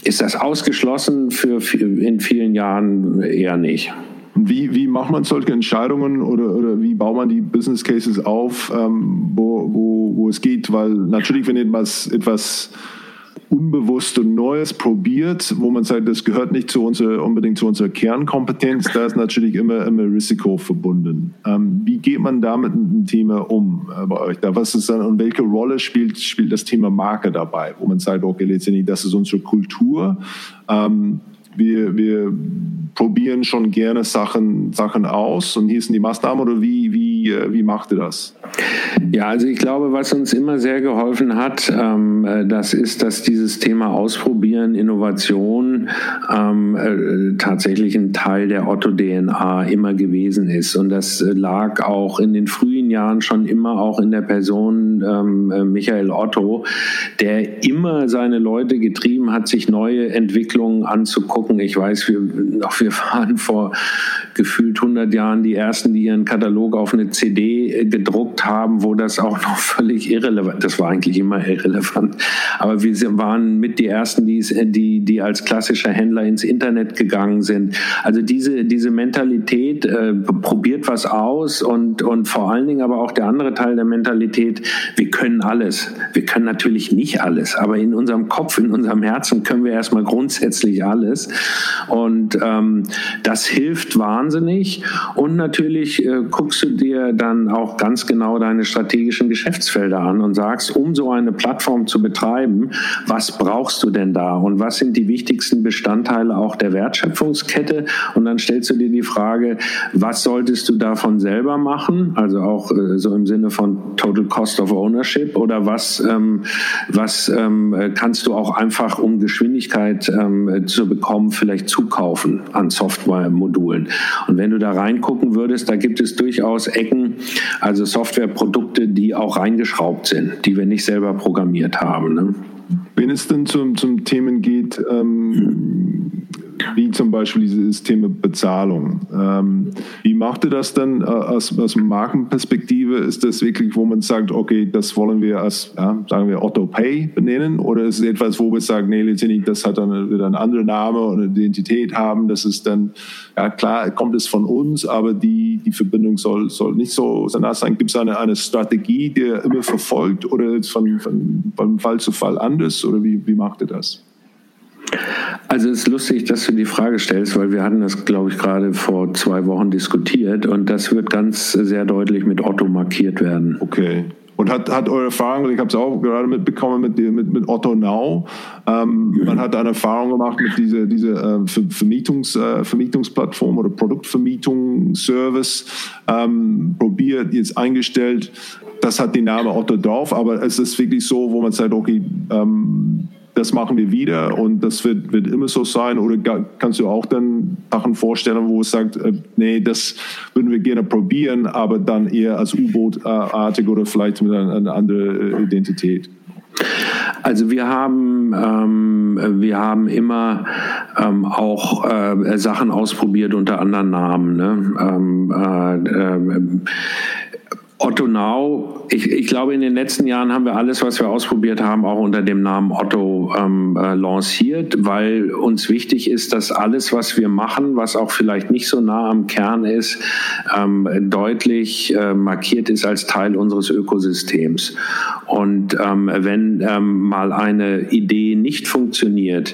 Ist das ausgeschlossen für, für in vielen Jahren eher nicht?
Wie, wie macht man solche Entscheidungen oder, oder wie baut man die Business Cases auf, ähm, wo, wo, wo es geht? Weil natürlich, wenn etwas, etwas unbewusst und Neues probiert, wo man sagt, das gehört nicht zu unserer, unbedingt zu unserer Kernkompetenz, da ist natürlich immer, immer Risiko verbunden. Ähm, wie geht man da mit dem Thema um äh, bei euch? Da, was ist dann, und welche Rolle spielt, spielt das Thema Marke dabei, wo man sagt, okay, das ist unsere Kultur. Ähm, wir, wir probieren schon gerne Sachen, Sachen aus und hier sind die Maßnahmen oder wie, wie, äh, wie macht ihr das?
Ja, also ich glaube, was uns immer sehr geholfen hat, ähm, äh, das ist, dass dieses Thema Ausprobieren, Innovation ähm, äh, tatsächlich ein Teil der Otto-DNA immer gewesen ist. Und das äh, lag auch in den frühen Jahren schon immer auch in der Person ähm, äh, Michael Otto, der immer seine Leute getrieben hat, sich neue Entwicklungen anzugucken. Ich weiß, wir, noch, wir waren vor gefühlt 100 Jahren die ersten, die ihren Katalog auf eine CD äh, gedruckt haben, wo das auch noch völlig irrelevant, das war eigentlich immer irrelevant, aber wir waren mit die ersten, die, die, die als klassischer Händler ins Internet gegangen sind. Also diese, diese Mentalität, äh, probiert was aus und, und vor allen Dingen aber auch der andere Teil der Mentalität, wir können alles. Wir können natürlich nicht alles, aber in unserem Kopf, in unserem Herzen können wir erstmal grundsätzlich alles. Und ähm, das hilft wahnsinnig. Und natürlich äh, guckst du dir dann auch ganz genau deine strategischen Geschäftsfelder an und sagst, um so eine Plattform zu betreiben, was brauchst du denn da und was sind die wichtigsten Bestandteile auch der Wertschöpfungskette? Und dann stellst du dir die Frage, was solltest du davon selber machen? Also auch äh, so im Sinne von Total Cost of Ownership oder was, ähm, was ähm, kannst du auch einfach, um Geschwindigkeit ähm, zu bekommen, vielleicht zukaufen an Softwaremodulen? Und wenn du da reingucken würdest, da gibt es durchaus Ecken, also Softwareprodukte, die auch reingeschraubt sind, die wir nicht selber programmiert haben. Ne?
Wenn es dann zum, zum Themen geht, ähm, wie zum Beispiel dieses Thema Bezahlung. Ähm, wie macht ihr das dann äh, aus, aus Markenperspektive? Ist das wirklich, wo man sagt, okay, das wollen wir als, ja, sagen wir, Otto Pay benennen? Oder ist es etwas, wo wir sagen, nee, letztendlich, das hat dann wieder einen anderen Name und Identität haben? Das ist dann, ja klar, kommt es von uns, aber die, die Verbindung soll, soll nicht so sein. Gibt es eine, eine Strategie, die ihr immer verfolgt oder von, von, von Fall zu Fall anders? Oder wie, wie macht ihr das?
Also es ist lustig, dass du die Frage stellst, weil wir hatten das, glaube ich, gerade vor zwei Wochen diskutiert und das wird ganz sehr deutlich mit Otto markiert werden.
Okay. Und hat, hat eure Erfahrung, ich habe es auch gerade mitbekommen mit, mit, mit Otto Now, ähm, man hat eine Erfahrung gemacht mit dieser, dieser äh, Vermietungs, äh, Vermietungsplattform oder Produktvermietungsservice, ähm, probiert, jetzt eingestellt. Das hat den Namen Otto drauf, aber es ist wirklich so, wo man sagt, okay, ähm, das machen wir wieder und das wird, wird immer so sein? Oder kannst du auch dann Sachen vorstellen, wo es sagt, äh, nee, das würden wir gerne probieren, aber dann eher als U-Boot-artig oder vielleicht mit einer, einer anderen äh, Identität?
Also wir haben, ähm, wir haben immer ähm, auch äh, Sachen ausprobiert unter anderen Namen. Ne? Ähm, äh, äh, Otto Now, ich, ich, glaube, in den letzten Jahren haben wir alles, was wir ausprobiert haben, auch unter dem Namen Otto ähm, äh, lanciert, weil uns wichtig ist, dass alles, was wir machen, was auch vielleicht nicht so nah am Kern ist, ähm, deutlich äh, markiert ist als Teil unseres Ökosystems. Und ähm, wenn ähm, mal eine Idee nicht funktioniert,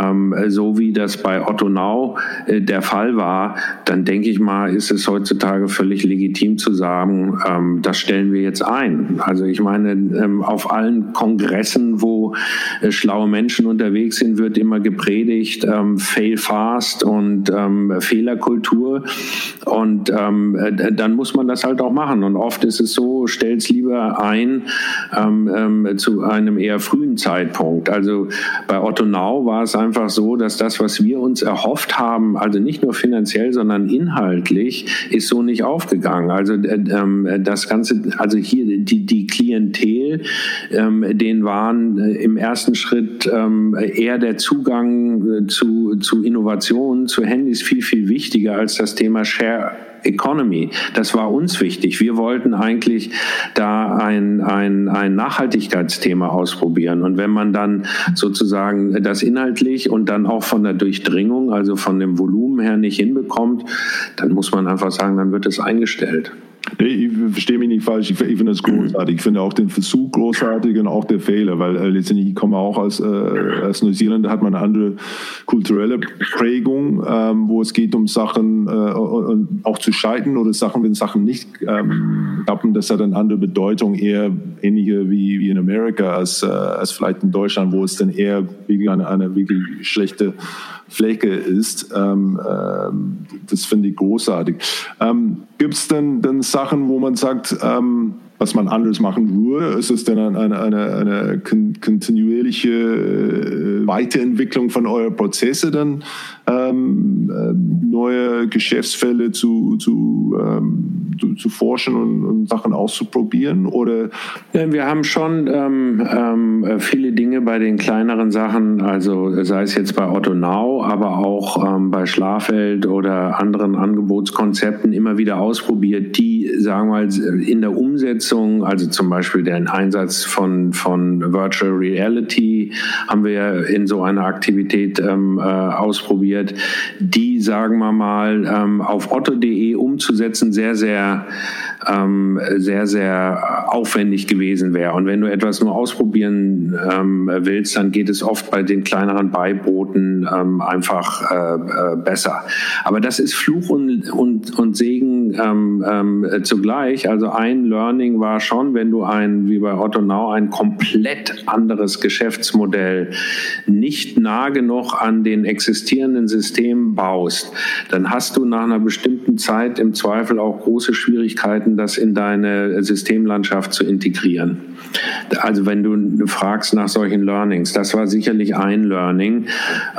ähm, so wie das bei Otto Now äh, der Fall war, dann denke ich mal, ist es heutzutage völlig legitim zu sagen, ähm, das stellen wir jetzt ein. Also ich meine, ähm, auf allen Kongressen, wo äh, schlaue Menschen unterwegs sind, wird immer gepredigt, ähm, fail fast und ähm, Fehlerkultur. Und ähm, äh, dann muss man das halt auch machen. Und oft ist es so, stell's lieber ein ähm, zu einem eher frühen Zeitpunkt. Also bei Otto Now war es einfach so, dass das, was wir uns erhofft haben, also nicht nur finanziell, sondern inhaltlich, ist so nicht aufgegangen. Also äh, das Ganze, also hier die, die Klientel, ähm, denen waren äh, im ersten Schritt ähm, eher der Zugang äh, zu, zu Innovationen, zu Handys viel, viel wichtiger als das Thema Share Economy. Das war uns wichtig. Wir wollten eigentlich da ein, ein, ein Nachhaltigkeitsthema ausprobieren. Und wenn man dann sozusagen das inhaltlich und dann auch von der Durchdringung, also von dem Volumen her nicht hinbekommt, dann muss man einfach sagen, dann wird es eingestellt.
Ich verstehe mich nicht falsch, ich, finde das großartig. Ich finde auch den Versuch großartig und auch der Fehler, weil äh, letztendlich, ich komme auch aus, äh, aus Neuseeland, da hat man eine andere kulturelle Prägung, ähm, wo es geht um Sachen äh, auch zu scheitern oder Sachen, wenn Sachen nicht ähm, klappen, das hat eine andere Bedeutung, eher ähnliche wie, wie in Amerika als, äh, als vielleicht in Deutschland, wo es dann eher eine, eine wirklich schlechte Fläche ist. Ähm, ähm, das finde ich großartig. Ähm, Gibt es denn, denn Sachen, wo man sagt, ähm, was man anders machen würde? Ist es denn eine, eine, eine, eine kontinuierliche äh, Weiterentwicklung von euren Prozesse dann? Ähm, äh, neue Geschäftsfälle zu, zu, ähm, zu, zu, forschen und, und, Sachen auszuprobieren? Oder?
Wir haben schon ähm, ähm, viele Dinge bei den kleineren Sachen, also sei es jetzt bei Otto Now, aber auch ähm, bei Schlafeld oder anderen Angebotskonzepten immer wieder ausprobiert, die, sagen wir mal, in der Umsetzung, also zum Beispiel den Einsatz von, von Virtual Reality, haben wir in so einer Aktivität ähm, äh, ausprobiert die, sagen wir mal, ähm, auf otto.de umzusetzen, sehr, sehr ähm, sehr, sehr aufwendig gewesen wäre. Und wenn du etwas nur ausprobieren ähm, willst, dann geht es oft bei den kleineren Beibooten ähm, einfach äh, äh, besser. Aber das ist Fluch und, und, und Segen ähm, ähm, zugleich. Also ein Learning war schon, wenn du ein, wie bei Otto Now, ein komplett anderes Geschäftsmodell nicht nah genug an den existierenden Systemen baust, dann hast du nach einer bestimmten Zeit im Zweifel auch große Schwierigkeiten, Möglichkeiten, das in deine Systemlandschaft zu integrieren. Also wenn du fragst nach solchen Learnings, das war sicherlich ein Learning.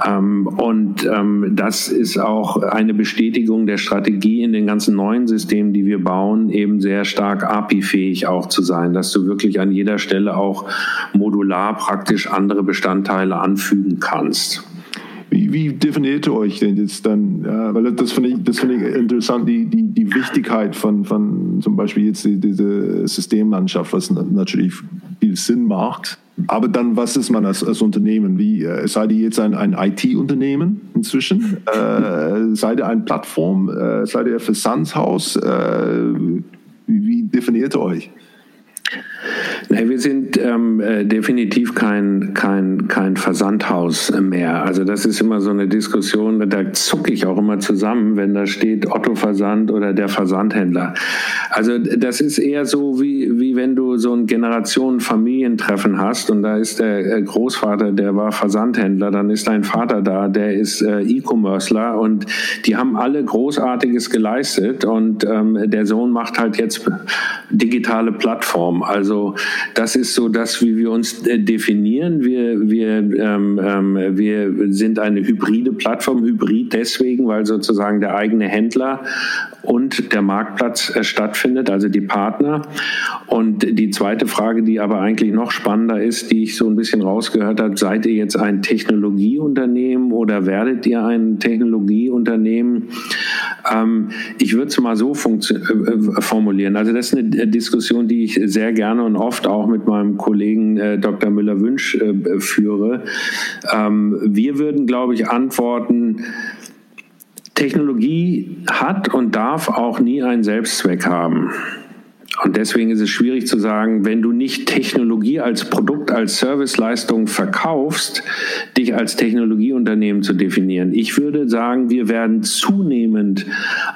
Ähm, und ähm, das ist auch eine Bestätigung der Strategie in den ganzen neuen Systemen, die wir bauen, eben sehr stark API-fähig auch zu sein, dass du wirklich an jeder Stelle auch modular praktisch andere Bestandteile anfügen kannst.
Wie, definiert ihr euch denn jetzt dann? Ja, weil das finde ich, das finde ich interessant, die, die, die Wichtigkeit von, von zum Beispiel jetzt die, diese Systemlandschaft, was natürlich viel Sinn macht. Aber dann, was ist man als, als Unternehmen? Wie, äh, seid ihr jetzt ein, ein IT-Unternehmen inzwischen? Äh, seid ihr eine Plattform? Äh, seid ihr ein Versandshaus? Äh, wie definiert ihr euch?
Nee, wir sind ähm, äh, definitiv kein, kein, kein Versandhaus mehr. Also das ist immer so eine Diskussion, da zucke ich auch immer zusammen, wenn da steht Otto Versand oder der Versandhändler. Also das ist eher so, wie, wie wenn du so ein Generationen-Familientreffen hast und da ist der äh, Großvater, der war Versandhändler, dann ist dein Vater da, der ist äh, E-Commercer und die haben alle Großartiges geleistet und ähm, der Sohn macht halt jetzt digitale Also das ist so das, wie wir uns äh, definieren. Wir, wir, ähm, ähm, wir sind eine hybride Plattform, hybrid deswegen, weil sozusagen der eigene Händler und der Marktplatz äh, stattfindet, also die Partner. Und die zweite Frage, die aber eigentlich noch spannender ist, die ich so ein bisschen rausgehört habe, seid ihr jetzt ein Technologieunternehmen oder werdet ihr ein Technologieunternehmen? Ähm, ich würde es mal so äh, formulieren. Also das ist eine Diskussion, die ich sehr gerne und oft auch mit meinem Kollegen äh, Dr. Müller-Wünsch äh, führe. Ähm, wir würden, glaube ich, antworten, Technologie hat und darf auch nie einen Selbstzweck haben. Und deswegen ist es schwierig zu sagen, wenn du nicht Technologie als Produkt, als Serviceleistung verkaufst, dich als Technologieunternehmen zu definieren. Ich würde sagen, wir werden zunehmend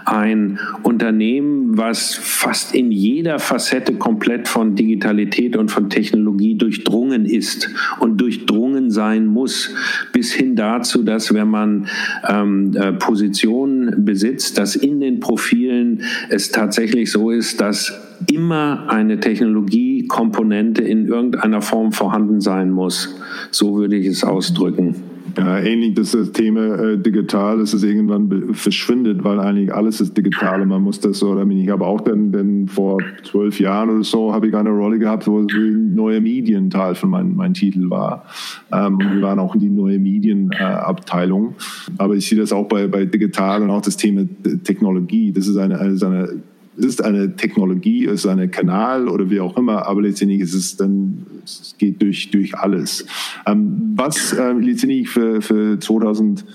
ein Unternehmen, was fast in jeder Facette komplett von Digitalität und von Technologie durchdrungen ist und durchdrungen sein muss, bis hin dazu, dass wenn man ähm, äh, Positionen besitzt, dass in den Profilen es tatsächlich so ist, dass immer eine Technologiekomponente in irgendeiner Form vorhanden sein muss. So würde ich es ausdrücken.
Ja, ähnlich das, Thema äh, digital, dass es irgendwann verschwindet, weil eigentlich alles ist digital man muss das so, oder ich habe auch dann, dann vor zwölf Jahren oder so, habe ich eine Rolle gehabt, wo neue Medien Teil von meinem mein Titel war. Ähm, wir waren auch in die neue Medienabteilung. Äh, Aber ich sehe das auch bei, bei digital und auch das Thema Technologie. Das ist eine, also eine es ist eine Technologie, es ist ein Kanal oder wie auch immer, aber letztendlich ist es dann, es geht durch, durch alles. Ähm, was äh, letztendlich für, für 2000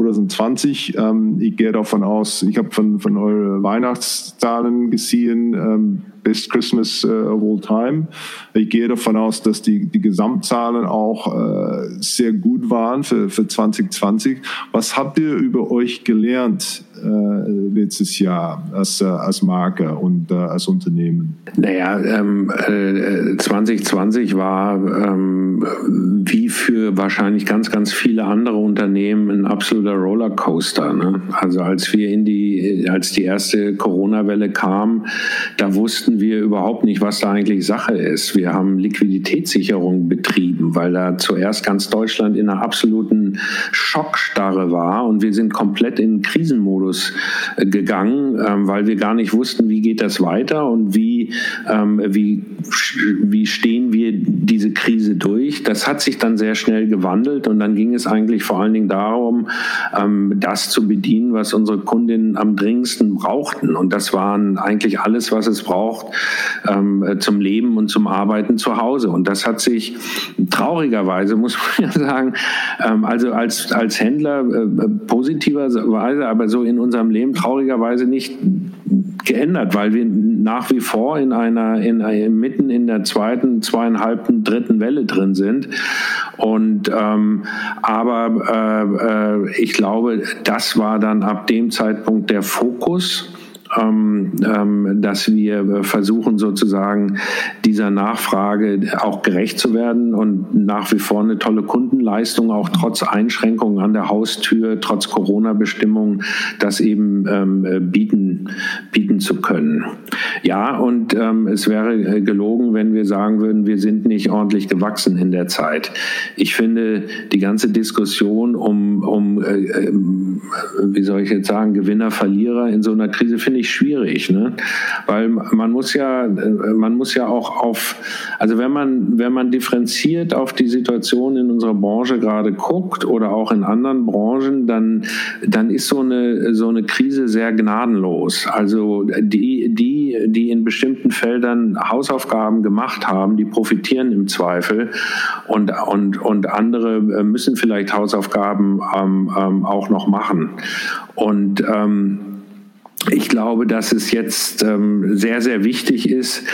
2020. Ähm, ich gehe davon aus, ich habe von, von euren Weihnachtszahlen gesehen, ähm, Best Christmas uh, of all time. Ich gehe davon aus, dass die, die Gesamtzahlen auch uh, sehr gut waren für, für 2020. Was habt ihr über euch gelernt letztes Jahr als, als Marke und als Unternehmen?
Naja, ähm, 2020 war ähm, wie für wahrscheinlich ganz, ganz viele andere Unternehmen ein absoluter Rollercoaster. Ne? Also als wir in die, als die erste Corona-Welle kam, da wussten wir überhaupt nicht, was da eigentlich Sache ist. Wir haben Liquiditätssicherung betrieben, weil da zuerst ganz Deutschland in einer absoluten Schockstarre war und wir sind komplett in Krisenmodus äh, gegangen, ähm, weil wir gar nicht wussten, wie geht das weiter und wie, ähm, wie, wie stehen wir diese Krise durch. Das hat sich dann sehr schnell gewandelt und dann ging es eigentlich vor allen Dingen darum, ähm, das zu bedienen, was unsere Kundinnen am dringendsten brauchten. Und das waren eigentlich alles, was es braucht, zum Leben und zum Arbeiten zu Hause. Und das hat sich traurigerweise, muss man (laughs) ja sagen, also als, als Händler äh, positiverweise, aber so in unserem Leben traurigerweise nicht geändert, weil wir nach wie vor in einer, in, mitten in der zweiten, zweieinhalbten, dritten Welle drin sind. Und ähm, aber äh, äh, ich glaube, das war dann ab dem Zeitpunkt der Fokus dass wir versuchen sozusagen dieser Nachfrage auch gerecht zu werden und nach wie vor eine tolle Kundenleistung, auch trotz Einschränkungen an der Haustür, trotz Corona-Bestimmungen, das eben ähm, bieten, bieten zu können. Ja, und ähm, es wäre gelogen, wenn wir sagen würden, wir sind nicht ordentlich gewachsen in der Zeit. Ich finde die ganze Diskussion um, um äh, äh wie soll ich jetzt sagen, Gewinner, Verlierer in so einer Krise finde ich schwierig, ne? Weil man muss ja, man muss ja auch auf, also wenn man, wenn man differenziert auf die Situation in unserer Branche gerade guckt oder auch in anderen Branchen, dann, dann ist so eine, so eine Krise sehr gnadenlos. Also die, die, die in bestimmten Feldern Hausaufgaben gemacht haben, die profitieren im Zweifel und, und, und andere müssen vielleicht Hausaufgaben ähm, ähm, auch noch machen. Und ähm, ich glaube, dass es jetzt ähm, sehr, sehr wichtig ist,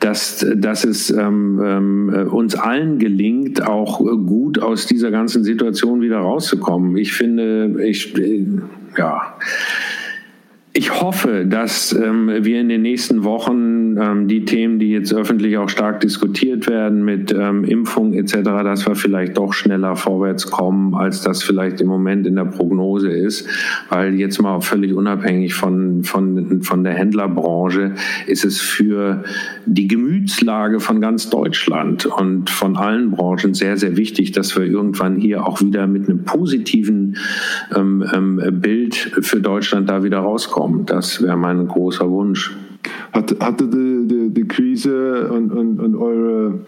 dass, dass es ähm, ähm, uns allen gelingt, auch gut aus dieser ganzen Situation wieder rauszukommen. Ich finde, ich, äh, ja, ich hoffe, dass ähm, wir in den nächsten Wochen ähm, die Themen, die jetzt öffentlich auch stark diskutiert werden mit ähm, Impfung etc., dass wir vielleicht doch schneller vorwärts kommen, als das vielleicht im Moment in der Prognose ist. Weil jetzt mal völlig unabhängig von, von, von der Händlerbranche ist es für die Gemütslage von ganz Deutschland und von allen Branchen sehr, sehr wichtig, dass wir irgendwann hier auch wieder mit einem positiven ähm, ähm, Bild für Deutschland da wieder rauskommen kommen. Das wäre mein großer Wunsch.
Hat, hatte die, die, die Krise und, und, und eure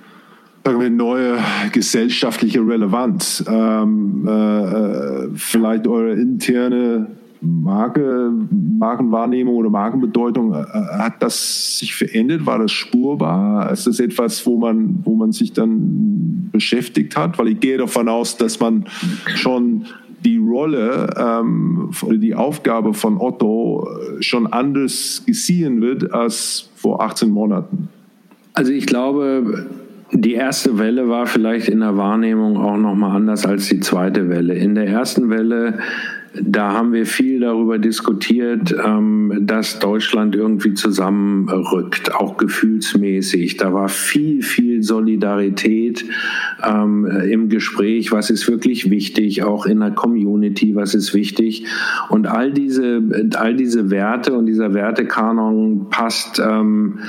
sagen wir, neue gesellschaftliche Relevanz, ähm, äh, vielleicht eure interne Marke, Markenwahrnehmung oder Markenbedeutung, äh, hat das sich verändert? War das spurbar? Ist das etwas, wo man, wo man sich dann beschäftigt hat? Weil ich gehe davon aus, dass man schon die Rolle ähm, die Aufgabe von Otto äh, schon anders gesehen wird als vor 18 Monaten?
Also ich glaube, die erste Welle war vielleicht in der Wahrnehmung auch noch mal anders als die zweite Welle. In der ersten Welle da haben wir viel darüber diskutiert, ähm, dass Deutschland irgendwie zusammenrückt, auch gefühlsmäßig. Da war viel, viel Solidarität ähm, im Gespräch. Was ist wirklich wichtig? Auch in der Community, was ist wichtig? Und all diese, all diese Werte und dieser Wertekanon passt, ähm,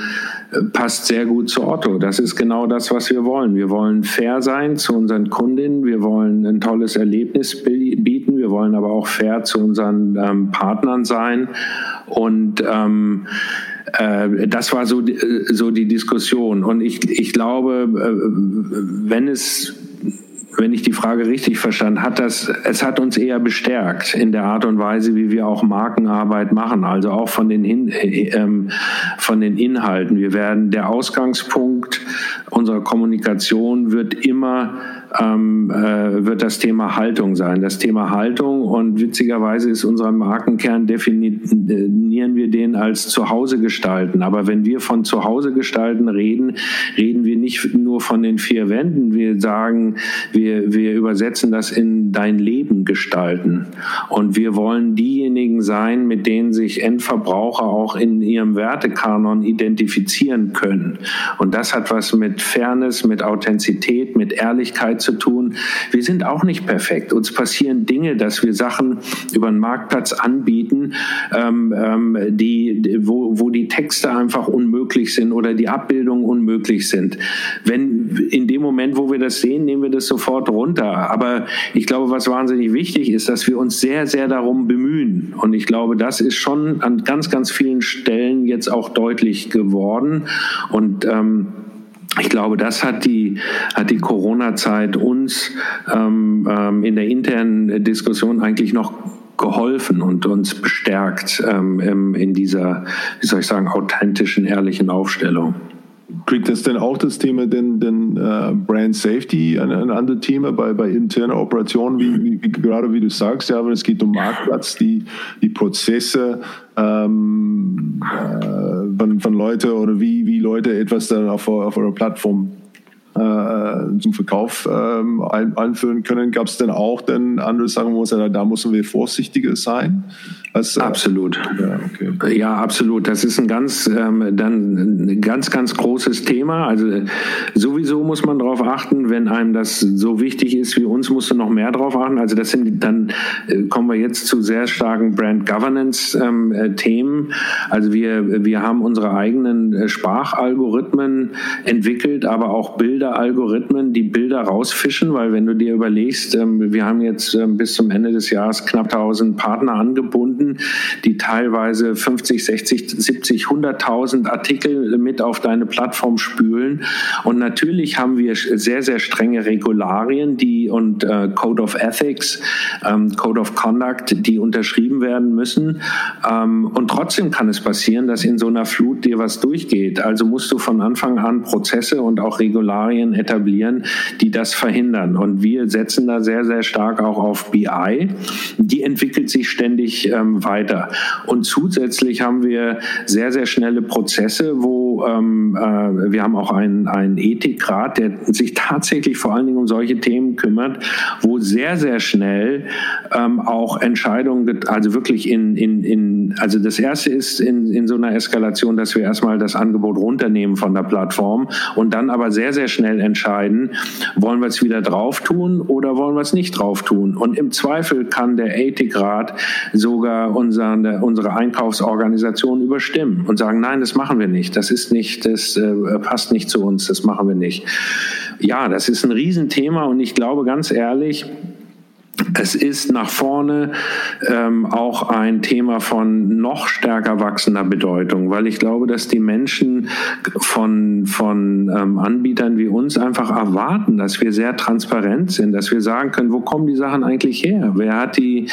passt sehr gut zu Otto. Das ist genau das, was wir wollen. Wir wollen fair sein zu unseren Kundinnen. Wir wollen ein tolles Erlebnis bieten. Wir wollen aber auch fair zu unseren ähm, Partnern sein. Und ähm, äh, das war so, so die Diskussion. Und ich, ich glaube, äh, wenn es wenn ich die Frage richtig verstanden, hat das, es hat uns eher bestärkt in der Art und Weise, wie wir auch Markenarbeit machen, also auch von den, Hin, äh, ähm, von den Inhalten. Wir werden, der Ausgangspunkt unserer Kommunikation wird immer ähm, äh, wird das Thema Haltung sein. Das Thema Haltung und witzigerweise ist unser Markenkern definieren wir den als Zuhause gestalten. Aber wenn wir von Zuhause gestalten reden, reden wir nicht nur von den vier Wänden. Wir sagen, wir, wir übersetzen das in dein Leben gestalten. Und wir wollen diejenigen sein, mit denen sich Endverbraucher auch in ihrem Wertekanon identifizieren können. Und das hat was mit Fairness, mit Authentizität, mit Ehrlichkeit Arbeit zu tun. Wir sind auch nicht perfekt. Uns passieren Dinge, dass wir Sachen über den Marktplatz anbieten, ähm, ähm, die, wo, wo die Texte einfach unmöglich sind oder die Abbildungen unmöglich sind. Wenn in dem Moment, wo wir das sehen, nehmen wir das sofort runter. Aber ich glaube, was wahnsinnig wichtig ist, dass wir uns sehr, sehr darum bemühen. Und ich glaube, das ist schon an ganz, ganz vielen Stellen jetzt auch deutlich geworden. Und ähm, ich glaube, das hat die, hat die Corona-Zeit uns ähm, ähm, in der internen Diskussion eigentlich noch geholfen und uns bestärkt ähm, in dieser, wie soll ich sagen, authentischen, ehrlichen Aufstellung.
Kriegt das denn auch das Thema den, den uh, Brand Safety ein, ein anderes Thema bei, bei internen Operationen, wie, wie, gerade wie du sagst, ja, aber es geht um Marktplatz, die, die Prozesse ähm, äh, von, von Leuten oder wie, wie Leute etwas dann auf, auf eurer Plattform äh, zum Verkauf ähm, ein, einführen können. Gab es denn auch denn andere Sachen, wo es ja, da müssen wir vorsichtiger sein?
Äh, absolut. Ja, okay. ja, absolut. Das ist ein ganz, ähm, dann ein ganz, ganz großes Thema. Also sowieso muss man darauf achten, wenn einem das so wichtig ist wie uns, musst du noch mehr darauf achten. Also das sind dann äh, kommen wir jetzt zu sehr starken Brand Governance ähm, äh, Themen. Also wir wir haben unsere eigenen äh, Sprachalgorithmen entwickelt, aber auch Bilderalgorithmen, die Bilder rausfischen, weil wenn du dir überlegst, ähm, wir haben jetzt ähm, bis zum Ende des Jahres knapp 1000 Partner angebunden die teilweise 50, 60, 70, 100.000 Artikel mit auf deine Plattform spülen. Und natürlich haben wir sehr, sehr strenge Regularien, die und äh, Code of Ethics, ähm, Code of Conduct, die unterschrieben werden müssen. Ähm, und trotzdem kann es passieren, dass in so einer Flut dir was durchgeht. Also musst du von Anfang an Prozesse und auch Regularien etablieren, die das verhindern. Und wir setzen da sehr, sehr stark auch auf BI. Die entwickelt sich ständig ähm, weiter. Und zusätzlich haben wir sehr, sehr schnelle Prozesse, wo ähm, äh, wir haben auch einen, einen Ethikrat, der sich tatsächlich vor allen Dingen um solche Themen kümmert, wo sehr, sehr schnell ähm, auch Entscheidungen, also wirklich in, in, in, also das erste ist in, in so einer Eskalation, dass wir erstmal das Angebot runternehmen von der Plattform und dann aber sehr, sehr schnell entscheiden, wollen wir es wieder drauf tun oder wollen wir es nicht drauf tun. Und im Zweifel kann der Ethikrat sogar unsere, unsere Einkaufsorganisation überstimmen und sagen, nein, das machen wir nicht, das ist nicht, das äh, passt nicht zu uns, das machen wir nicht. Ja, das ist ein Riesenthema und ich glaube ganz ehrlich, es ist nach vorne ähm, auch ein Thema von noch stärker wachsender Bedeutung, weil ich glaube, dass die Menschen von, von ähm, Anbietern wie uns einfach erwarten, dass wir sehr transparent sind, dass wir sagen können, wo kommen die Sachen eigentlich her? Wer hat die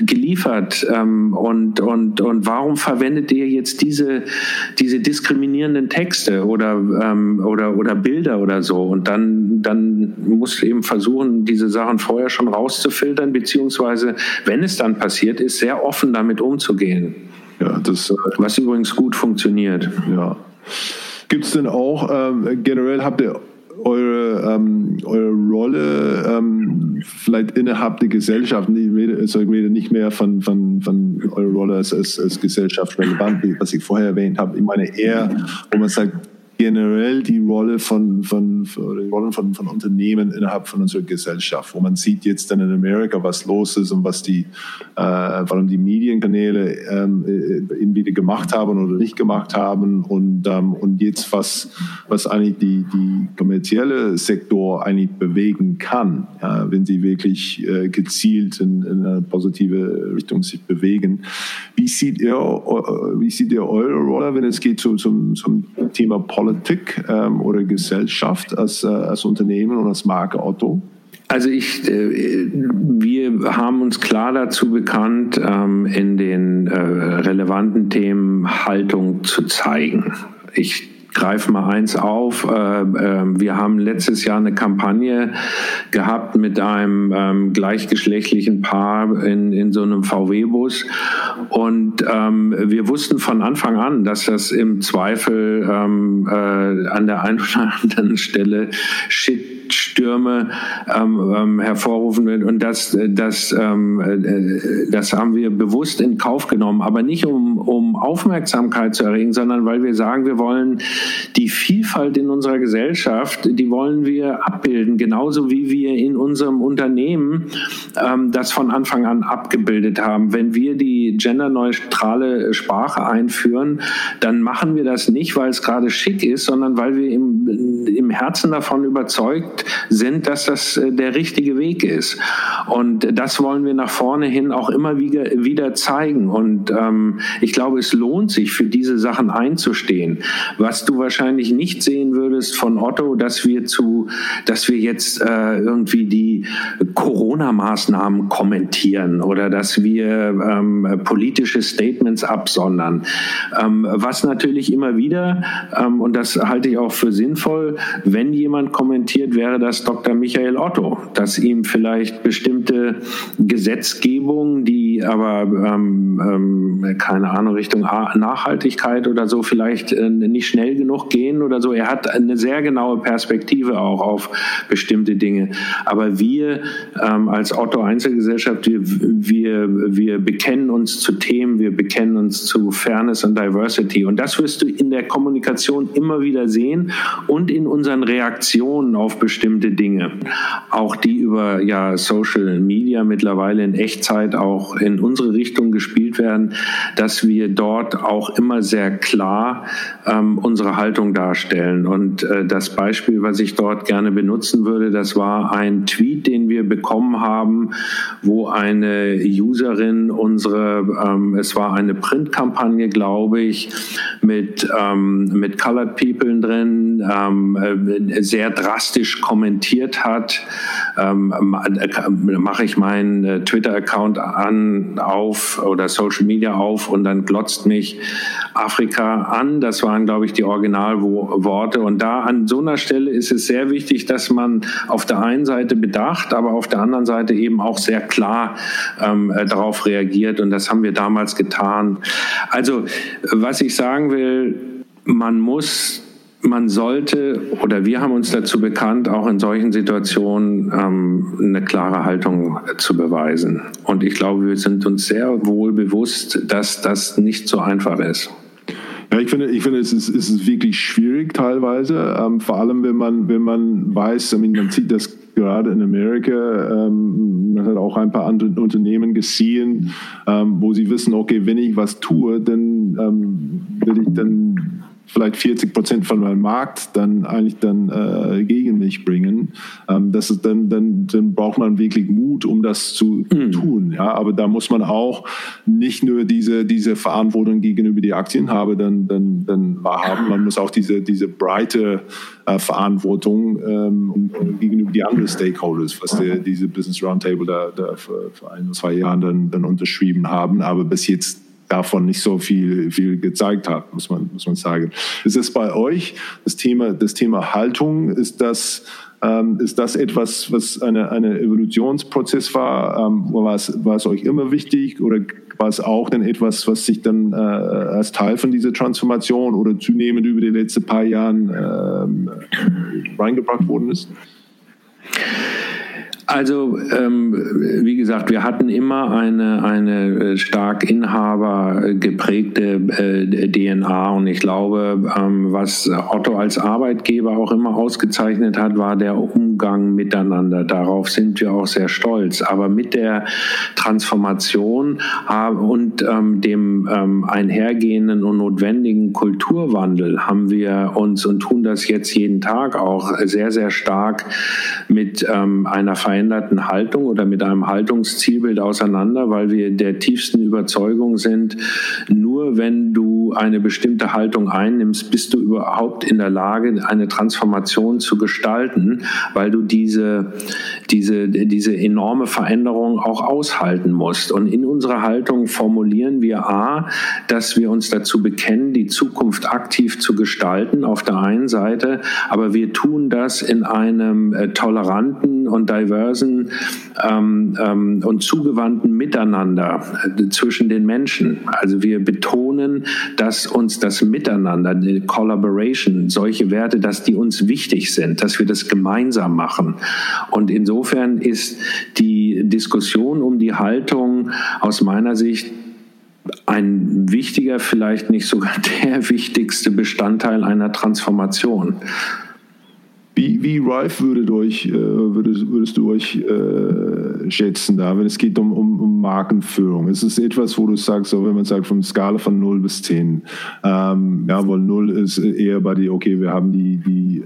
geliefert? Ähm, und, und, und warum verwendet ihr jetzt diese, diese diskriminierenden Texte oder, ähm, oder, oder Bilder oder so? Und dann, dann muss eben versuchen, diese Sachen vorher schon rauszufiltern filtern, beziehungsweise, wenn es dann passiert ist, sehr offen damit umzugehen. Ja, das, äh, was übrigens gut funktioniert.
Ja. Gibt es denn auch, ähm, generell habt ihr eure, ähm, eure Rolle ähm, vielleicht innerhalb der Gesellschaft, ich rede, also ich rede nicht mehr von, von, von eurer Rolle als, als, als gesellschaftsrelevant, was ich vorher erwähnt habe. Ich meine eher, wo man sagt, generell die Rolle von, von, von, Rollen von, von Unternehmen innerhalb von unserer Gesellschaft, wo man sieht jetzt dann in Amerika, was los ist und was die, äh, allem die Medienkanäle ähm, entweder äh, gemacht haben oder nicht gemacht haben und, ähm, und jetzt was, was eigentlich die, die kommerzielle Sektor eigentlich bewegen kann, ja, wenn sie wirklich äh, gezielt in, in, eine positive Richtung sich bewegen. Wie seht ihr, wie seht ihr eure Rolle, wenn es geht zu, zum, zum Thema Politik? Politik ähm, oder Gesellschaft als, äh, als Unternehmen und als Marke Otto?
Also ich, äh, wir haben uns klar dazu bekannt, ähm, in den äh, relevanten Themen Haltung zu zeigen. Ich greife mal eins auf. Äh, äh, wir haben letztes Jahr eine Kampagne gehabt mit einem ähm, gleichgeschlechtlichen Paar in, in so einem VW-Bus. Und ähm, wir wussten von Anfang an, dass das im Zweifel ähm, äh, an der einen oder anderen Stelle Shit Stürme ähm, ähm, hervorrufen wird. Und das, das, ähm, äh, das haben wir bewusst in Kauf genommen, aber nicht um, um Aufmerksamkeit zu erregen, sondern weil wir sagen, wir wollen die Vielfalt in unserer Gesellschaft, die wollen wir abbilden, genauso wie wir in unserem Unternehmen ähm, das von Anfang an abgebildet haben. Wenn wir die genderneutrale Sprache einführen, dann machen wir das nicht, weil es gerade schick ist, sondern weil wir im, im Herzen davon überzeugt sind, dass das äh, der richtige Weg ist. Und das wollen wir nach vorne hin auch immer wieder, zeigen. Und ähm, ich glaube, es lohnt sich, für diese Sachen einzustehen. Was du wahrscheinlich nicht sehen würdest von Otto, dass wir zu, dass wir jetzt äh, irgendwie die Corona-Maßnahmen kommentieren oder dass wir ähm, politische Statements absondern. Ähm, was natürlich immer wieder, ähm, und das halte ich auch für sinnvoll, wenn jemand kommentiert, wäre wäre das Dr. Michael Otto, dass ihm vielleicht bestimmte Gesetzgebung, die aber ähm, ähm, keine Ahnung Richtung Nachhaltigkeit oder so vielleicht äh, nicht schnell genug gehen oder so. Er hat eine sehr genaue Perspektive auch auf bestimmte Dinge. Aber wir ähm, als Otto Einzelgesellschaft, wir, wir, wir bekennen uns zu Themen, wir bekennen uns zu Fairness und Diversity. Und das wirst du in der Kommunikation immer wieder sehen und in unseren Reaktionen auf bestimmte bestimmte Dinge, auch die über ja, Social Media mittlerweile in Echtzeit auch in unsere Richtung gespielt werden, dass wir dort auch immer sehr klar ähm, unsere Haltung darstellen. Und äh, das Beispiel, was ich dort gerne benutzen würde, das war ein Tweet, den wir bekommen haben, wo eine Userin unsere, ähm, es war eine Printkampagne, glaube ich, mit, ähm, mit Colored People drin, ähm, äh, sehr drastisch kommentiert hat, ähm, mache ich meinen äh, Twitter-Account an, auf oder Social Media auf und dann glotzt mich Afrika an. Das waren, glaube ich, die Originalworte Worte. Und da an so einer Stelle ist es sehr wichtig, dass man auf der einen Seite bedacht, aber auf der anderen Seite eben auch sehr klar ähm, äh, darauf reagiert. Und das haben wir damals getan. Also, was ich sagen will, man muss man sollte oder wir haben uns dazu bekannt, auch in solchen Situationen ähm, eine klare Haltung zu beweisen. Und ich glaube, wir sind uns sehr wohl bewusst, dass das nicht so einfach ist.
Ja, ich finde, ich finde es, ist, es ist wirklich schwierig teilweise, ähm, vor allem wenn man, wenn man weiß, I mean, man sieht das gerade in Amerika, ähm, man hat auch ein paar andere Unternehmen gesehen, ähm, wo sie wissen, okay, wenn ich was tue, dann ähm, will ich dann vielleicht 40 Prozent von meinem Markt dann eigentlich dann äh, gegen mich bringen. Ähm, das ist dann, dann, dann braucht man wirklich Mut, um das zu mhm. tun. Ja, aber da muss man auch nicht nur diese, diese Verantwortung gegenüber die Aktien haben, dann, dann, dann wahrhaben. Man muss auch diese, diese breite äh, Verantwortung ähm, gegenüber die anderen Stakeholders, was der, diese Business Roundtable da, da vor, vor ein, zwei Jahren dann, dann unterschrieben haben. Aber bis jetzt davon nicht so viel, viel gezeigt hat, muss man, muss man sagen. Ist es bei euch das Thema, das Thema Haltung? Ist das, ähm, ist das etwas, was eine, eine Evolutionsprozess war? Ähm, war, es, war es euch immer wichtig oder war es auch dann etwas, was sich dann äh, als Teil von dieser Transformation oder zunehmend über die letzten paar Jahren ähm, reingebracht worden ist?
Also ähm, wie gesagt, wir hatten immer eine, eine äh, stark Inhaber geprägte äh, DNA und ich glaube, ähm, was Otto als Arbeitgeber auch immer ausgezeichnet hat, war der Umgang miteinander. Darauf sind wir auch sehr stolz. Aber mit der Transformation und ähm, dem ähm, einhergehenden und notwendigen Kulturwandel haben wir uns und tun das jetzt jeden Tag auch sehr, sehr stark mit ähm, einer Veränderung veränderten Haltung oder mit einem Haltungszielbild auseinander, weil wir der tiefsten Überzeugung sind, nur wenn du eine bestimmte Haltung einnimmst, bist du überhaupt in der Lage, eine Transformation zu gestalten, weil du diese, diese, diese enorme Veränderung auch aushalten musst. Und in unserer Haltung formulieren wir A, dass wir uns dazu bekennen, die Zukunft aktiv zu gestalten, auf der einen Seite, aber wir tun das in einem äh, toleranten und diversen diversen ähm, ähm, und zugewandten Miteinander äh, zwischen den Menschen. Also wir betonen, dass uns das Miteinander, die Collaboration, solche Werte, dass die uns wichtig sind, dass wir das gemeinsam machen. Und insofern ist die Diskussion um die Haltung aus meiner Sicht ein wichtiger, vielleicht nicht sogar (laughs) der wichtigste Bestandteil einer Transformation.
Wie, wie reif würdet euch, äh, würdest, würdest du euch äh, schätzen da, wenn es geht um, um, um Markenführung? Ist es etwas, wo du sagst, so wenn man sagt, von Skala von 0 bis 10, ähm, ja, weil 0 ist eher bei dir, okay, wir haben die, die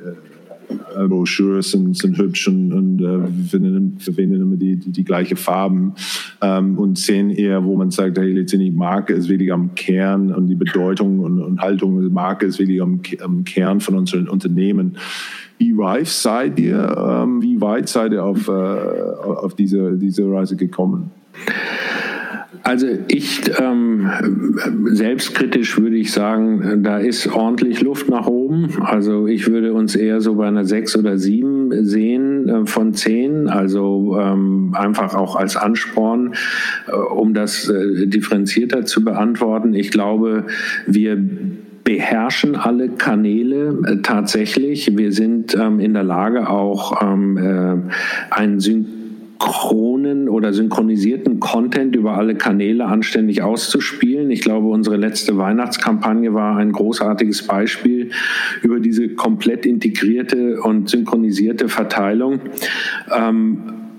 äh, Brochures sind, sind hübsch und, und äh, wir verwenden immer die, die, die gleiche Farben ähm, und sehen eher, wo man sagt, hey, letztendlich Marke ist wirklich am Kern und die Bedeutung und, und Haltung der Marke ist wirklich am, am Kern von unseren Unternehmen. Wie reif seid ihr? Ähm, wie weit seid ihr auf, äh, auf diese, diese Reise gekommen?
Also ich ähm, selbstkritisch würde ich sagen, da ist ordentlich Luft nach oben. Also ich würde uns eher so bei einer sechs oder sieben sehen äh, von zehn. Also ähm, einfach auch als Ansporn, äh, um das äh, differenzierter zu beantworten. Ich glaube, wir beherrschen alle Kanäle äh, tatsächlich. Wir sind ähm, in der Lage, auch ähm, äh, einen synchronen oder synchronisierten Content über alle Kanäle anständig auszuspielen. Ich glaube, unsere letzte Weihnachtskampagne war ein großartiges Beispiel über diese komplett integrierte und synchronisierte Verteilung. Ähm,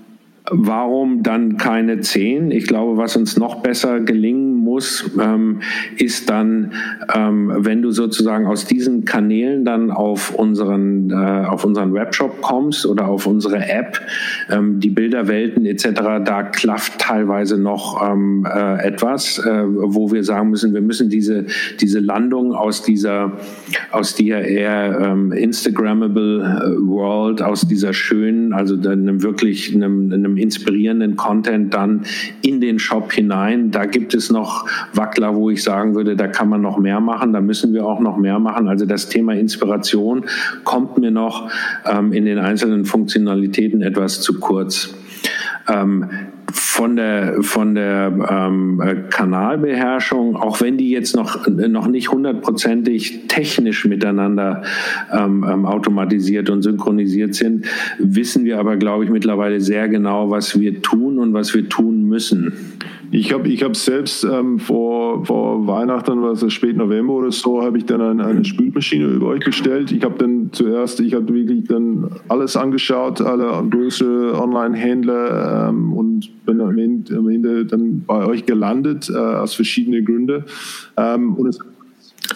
Warum dann keine zehn? Ich glaube, was uns noch besser gelingen muss, ähm, ist dann, ähm, wenn du sozusagen aus diesen Kanälen dann auf unseren, äh, auf unseren Webshop kommst oder auf unsere App, ähm, die Bilderwelten etc., da klafft teilweise noch ähm, äh, etwas, äh, wo wir sagen müssen, wir müssen diese, diese Landung aus dieser, aus der eher ähm, Instagrammable äh, World, aus dieser schönen, also einem wirklich einem, einem einem inspirierenden Content dann in den Shop hinein. Da gibt es noch Wackler, wo ich sagen würde, da kann man noch mehr machen, da müssen wir auch noch mehr machen. Also das Thema Inspiration kommt mir noch ähm, in den einzelnen Funktionalitäten etwas zu kurz. Ähm, von der, von der ähm, Kanalbeherrschung, auch wenn die jetzt noch, noch nicht hundertprozentig technisch miteinander ähm, ähm, automatisiert und synchronisiert sind, wissen wir aber, glaube ich, mittlerweile sehr genau, was wir tun und was wir tun müssen.
Ich habe ich hab selbst ähm, vor, vor Weihnachten, was es spät November oder so, habe ich dann eine, eine Spülmaschine über euch bestellt. Ich habe dann zuerst, ich habe wirklich dann alles angeschaut, alle größere Online-Händler ähm, und bin am Ende, am Ende, dann bei euch gelandet äh, aus verschiedenen Gründen. Ähm, und es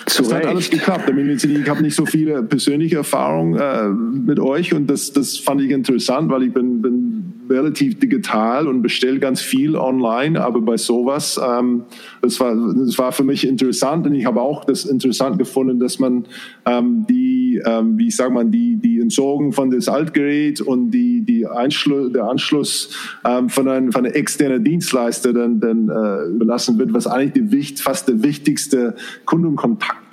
zu das hat alles geklappt. Ich habe nicht so viele persönliche Erfahrungen äh, mit euch und das, das fand ich interessant, weil ich bin, bin relativ digital und bestelle ganz viel online, aber bei sowas, ähm, das, war, das war für mich interessant und ich habe auch das interessant gefunden, dass man ähm, die, ähm, wie sagt man, die, die Entsorgung von das Altgerät und die, die Einschluss, der Anschluss ähm, von, einem, von einem externen Dienstleister dann, dann äh, überlassen wird, was eigentlich die, fast der wichtigste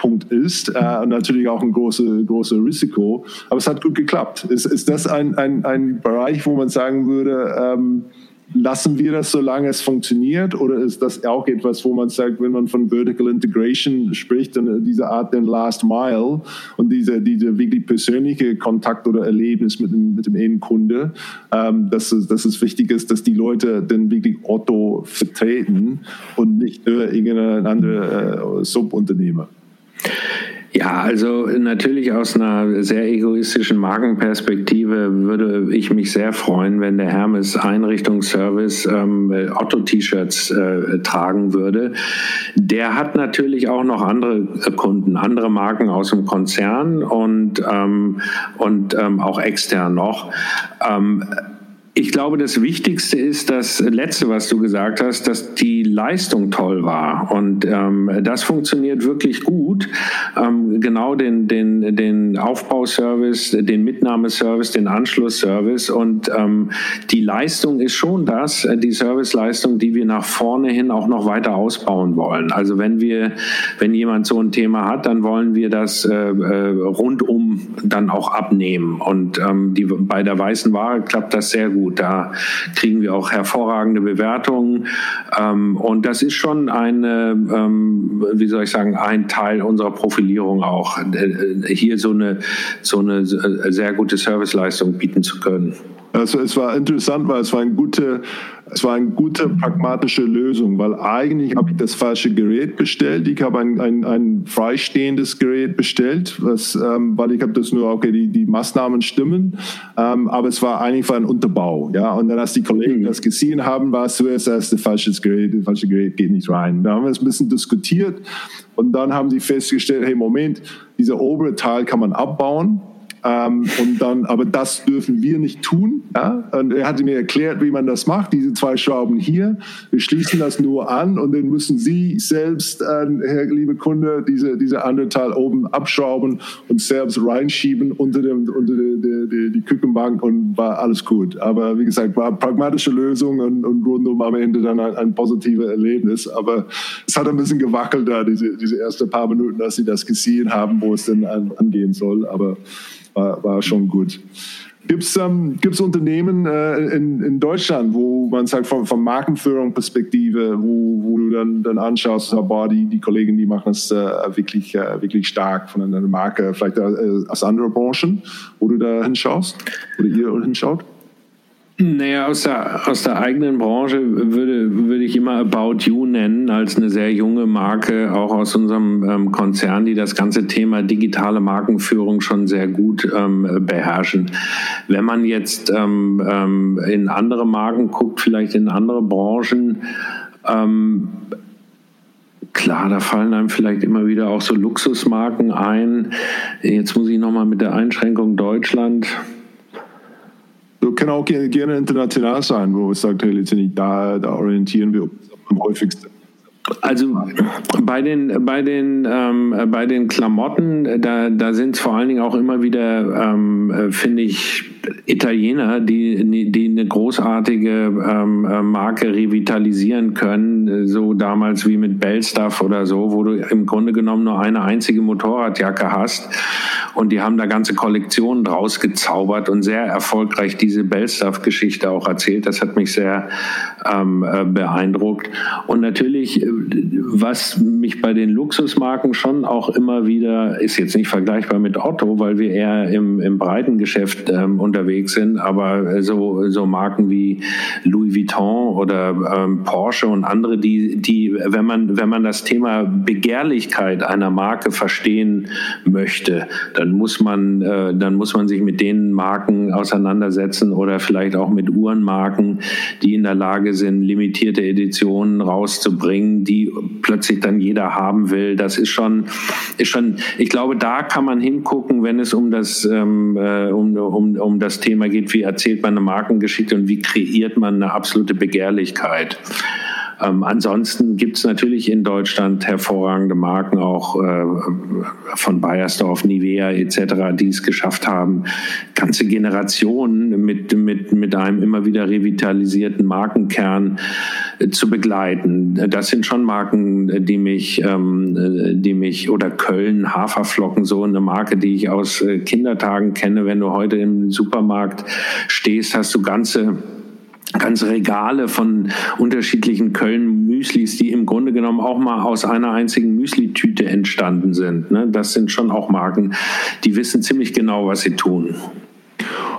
Kundenkontaktpunkt ist äh, und natürlich auch ein großes große Risiko. Aber es hat gut geklappt. Ist, ist das ein, ein, ein Bereich, wo man sagen würde, ähm, lassen wir das, solange es funktioniert? Oder ist das auch etwas, wo man sagt, wenn man von Vertical Integration spricht, dann diese Art den Last Mile und diese, diese wirklich persönliche Kontakt oder Erlebnis mit dem, mit dem Endkunde, ähm, dass, es, dass es wichtig ist, dass die Leute dann wirklich Otto vertreten und nicht nur irgendein anderer äh, Subunternehmer?
Ja, also natürlich aus einer sehr egoistischen Markenperspektive würde ich mich sehr freuen, wenn der Hermes Einrichtungsservice ähm, Otto-T-Shirts äh, tragen würde. Der hat natürlich auch noch andere äh, Kunden, andere Marken aus dem Konzern und, ähm, und ähm, auch extern noch. Ich glaube, das Wichtigste ist das Letzte, was du gesagt hast, dass die Leistung toll war. Und ähm, das funktioniert wirklich gut. Ähm, genau den, den, den Aufbauservice, den Mitnahmeservice, den Anschlussservice. Und ähm, die Leistung ist schon das, äh, die Serviceleistung, die wir nach vorne hin auch noch weiter ausbauen wollen. Also wenn wir, wenn jemand so ein Thema hat, dann wollen wir das äh, äh rundum dann auch abnehmen. Und ähm, die, bei der weißen Ware klappt das sehr gut gut. Da kriegen wir auch hervorragende Bewertungen. Ähm, und das ist schon eine, ähm, wie soll ich sagen, ein Teil unserer Profilierung auch, äh, hier so eine, so eine sehr gute Serviceleistung bieten zu können.
Also es war interessant, weil es war ein gute, es war eine gute pragmatische Lösung, weil eigentlich habe ich das falsche Gerät bestellt. Ich habe ein, ein, ein freistehendes Gerät bestellt, was, ähm, weil ich habe das nur, okay, die, die Maßnahmen stimmen, ähm, aber es war eigentlich ein Unterbau. Ja? Und dann, als die Kollegen mhm. das gesehen haben, war es zuerst erst das falsche Gerät, das falsche Gerät geht nicht rein. Da haben wir es ein bisschen diskutiert und dann haben sie festgestellt, hey, Moment, dieser obere Teil kann man abbauen ähm, und dann, aber das dürfen wir nicht tun. Ja? Und er hatte mir erklärt, wie man das macht. Diese zwei Schrauben hier, wir schließen das nur an und dann müssen Sie selbst, äh, Herr liebe Kunde, diese, diese andere Teil oben abschrauben und selbst reinschieben unter, dem, unter die, die, die, die Küchenbank und war alles gut. Aber wie gesagt, war pragmatische Lösung und, und rundum am Ende dann ein, ein positives Erlebnis. Aber es hat ein bisschen gewackelt da, diese, diese ersten paar Minuten, dass Sie das gesehen haben, wo es denn an, angehen soll. Aber war, war schon gut. Gibt es ähm, gibt's Unternehmen äh, in, in Deutschland, wo man sagt, von, von Markenführung-Perspektive, wo, wo du dann, dann anschaust, so, boah, die, die Kollegen, die machen es äh, wirklich, äh, wirklich stark von einer Marke, vielleicht äh, aus anderen Branchen, wo du da hinschaust oder ihr hinschaut?
Naja, aus der, aus der eigenen Branche würde, würde ich immer About You nennen, als eine sehr junge Marke, auch aus unserem ähm, Konzern, die das ganze Thema digitale Markenführung schon sehr gut ähm, beherrschen. Wenn man jetzt ähm, ähm in andere Marken guckt, vielleicht in andere Branchen, ähm, Klar, da fallen einem vielleicht immer wieder auch so Luxusmarken ein. Jetzt muss ich nochmal mit der Einschränkung Deutschland
kann auch gerne international sein, wo es sagt, hey, letztendlich da, da orientieren wir uns am häufigsten.
Also bei den bei den ähm, bei den Klamotten, da da sind es vor allen Dingen auch immer wieder, ähm, finde ich Italiener, die, die eine großartige ähm, äh, Marke revitalisieren können, so damals wie mit Bellstuff oder so, wo du im Grunde genommen nur eine einzige Motorradjacke hast und die haben da ganze Kollektionen draus gezaubert und sehr erfolgreich diese Bellstuff-Geschichte auch erzählt. Das hat mich sehr ähm, äh, beeindruckt. Und natürlich, äh, was mich bei den Luxusmarken schon auch immer wieder, ist jetzt nicht vergleichbar mit Otto, weil wir eher im, im breiten Geschäft ähm, unterwegs sind, aber so, so Marken wie Louis Vuitton oder ähm, Porsche und andere, die, die, wenn man, wenn man das Thema Begehrlichkeit einer Marke verstehen möchte, dann muss man, äh, dann muss man sich mit den Marken auseinandersetzen oder vielleicht auch mit Uhrenmarken, die in der Lage sind, limitierte Editionen rauszubringen, die plötzlich dann jeder haben will. Das ist schon, ist schon, ich glaube, da kann man hingucken, wenn es um das, ähm, äh, um, um, um das Thema geht, wie erzählt man eine Markengeschichte und wie kreiert man eine absolute Begehrlichkeit. Ähm, ansonsten gibt es natürlich in Deutschland hervorragende Marken, auch äh, von Bayersdorf, Nivea etc., die es geschafft haben, ganze Generationen mit, mit, mit einem immer wieder revitalisierten Markenkern äh, zu begleiten. Das sind schon Marken, die mich, ähm, die mich oder Köln, Haferflocken, so eine Marke, die ich aus äh, Kindertagen kenne. Wenn du heute im Supermarkt stehst, hast du ganze ganze Regale von unterschiedlichen Köln-Müslis, die im Grunde genommen auch mal aus einer einzigen Müsli-Tüte entstanden sind. Ne? Das sind schon auch Marken, die wissen ziemlich genau, was sie tun.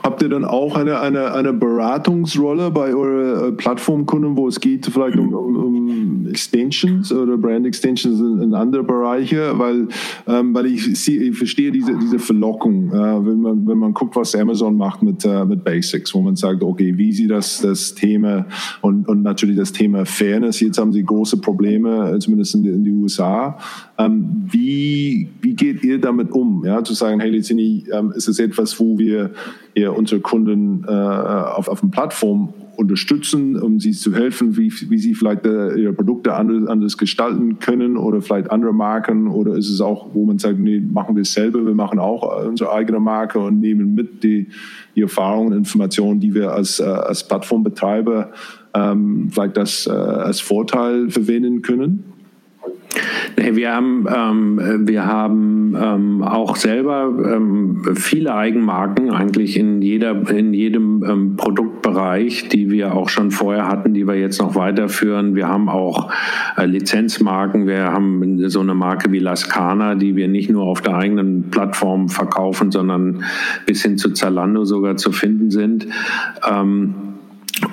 Habt ihr dann auch eine, eine, eine Beratungsrolle bei euren äh, Plattformkunden, wo es geht vielleicht um, um, um Extensions oder Brand Extensions in, in andere Bereiche? Weil, ähm, weil ich, sie, ich verstehe diese, diese Verlockung, äh, wenn, man, wenn man guckt, was Amazon macht mit, äh, mit Basics, wo man sagt, okay, wie sieht das, das Thema und, und natürlich das Thema Fairness, jetzt haben sie große Probleme, äh, zumindest in die USA. Ähm, wie, wie geht ihr damit um? Ja, zu sagen, hey Lizini, ähm, ist es etwas, wo wir eher unsere Kunden äh, auf, auf den Plattform unterstützen, um sie zu helfen, wie, wie sie vielleicht äh, ihre Produkte anders, anders gestalten können oder vielleicht andere Marken oder ist es auch, wo man sagt, nee, machen wir es selber, wir machen auch unsere eigene Marke und nehmen mit die, die Erfahrungen und Informationen, die wir als, äh, als Plattformbetreiber ähm, vielleicht das äh, als Vorteil verwenden können?
Nee, wir haben, ähm, wir haben ähm, auch selber ähm, viele Eigenmarken eigentlich in, jeder, in jedem ähm, Produktbereich, die wir auch schon vorher hatten, die wir jetzt noch weiterführen. Wir haben auch äh, Lizenzmarken. Wir haben so eine Marke wie Lascana, die wir nicht nur auf der eigenen Plattform verkaufen, sondern bis hin zu Zalando sogar zu finden sind. Ähm,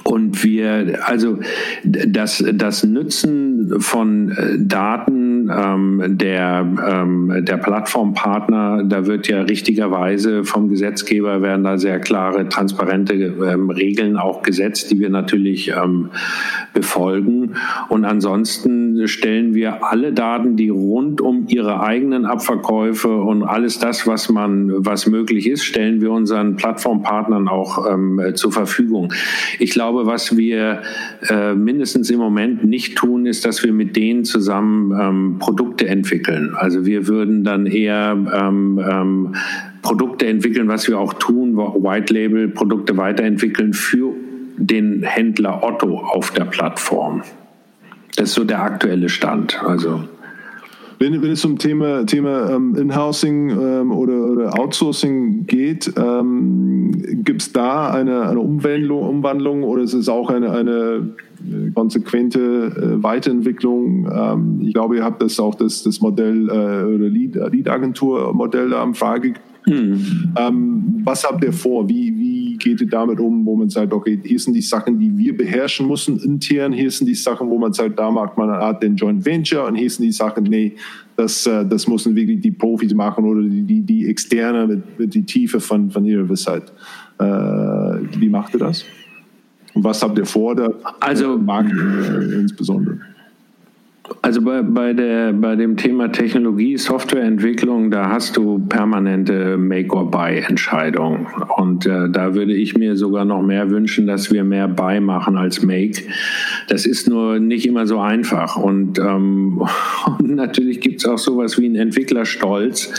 und wir, also das, das Nützen von äh, Daten ähm, der, ähm, der Plattformpartner, da wird ja richtigerweise vom Gesetzgeber werden da sehr klare, transparente ähm, Regeln auch gesetzt, die wir natürlich ähm, befolgen. Und ansonsten stellen wir alle Daten, die rund um ihre eigenen Abverkäufe und alles das, was man, was möglich ist, stellen wir unseren Plattformpartnern auch ähm, zur Verfügung. Ich glaube, was wir äh, mindestens im Moment nicht tun, ist, dass wir mit denen zusammen ähm, Produkte entwickeln. Also wir würden dann eher ähm, ähm, Produkte entwickeln, was wir auch tun, White Label Produkte weiterentwickeln für den Händler Otto auf der Plattform. Das ist so der aktuelle Stand. Also
wenn, wenn es um Thema, Thema ähm, Inhousing ähm, oder, oder Outsourcing geht, ähm, gibt es da eine, eine Umwandlung, Umwandlung oder ist es auch eine, eine konsequente äh, Weiterentwicklung? Ähm, ich glaube, ihr habt das auch das, das Modell äh, oder Lead-Agentur-Modell am Frage. Hm. Ähm, was habt ihr vor? Wie, wie geht ihr damit um, wo man sagt, okay, hier sind die Sachen, die wir beherrschen müssen intern, hier sind die Sachen, wo man sagt, da macht man eine Art den Joint Venture und hier sind die Sachen, nee, das, äh, das müssen wirklich die Profis machen oder die, die, die Externe mit, mit die Tiefe von, von ihrer Wissheit. Äh, wie macht ihr das? Und was habt ihr vor, der
also,
Markt äh, insbesondere?
Also bei, bei, der, bei dem Thema Technologie, Softwareentwicklung, da hast du permanente Make-or-Buy-Entscheidungen. Und äh, da würde ich mir sogar noch mehr wünschen, dass wir mehr Buy machen als Make. Das ist nur nicht immer so einfach. Und, ähm, (laughs) und natürlich gibt es auch sowas wie einen Entwicklerstolz,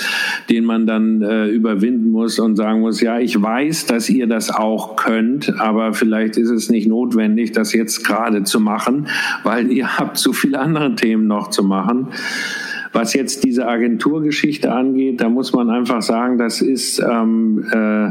den man dann äh, überwinden muss und sagen muss, ja, ich weiß, dass ihr das auch könnt, aber vielleicht ist es nicht notwendig, das jetzt gerade zu machen, weil ihr habt so viele andere Themen noch zu machen. Was jetzt diese Agenturgeschichte angeht, da muss man einfach sagen, das ist ähm, äh,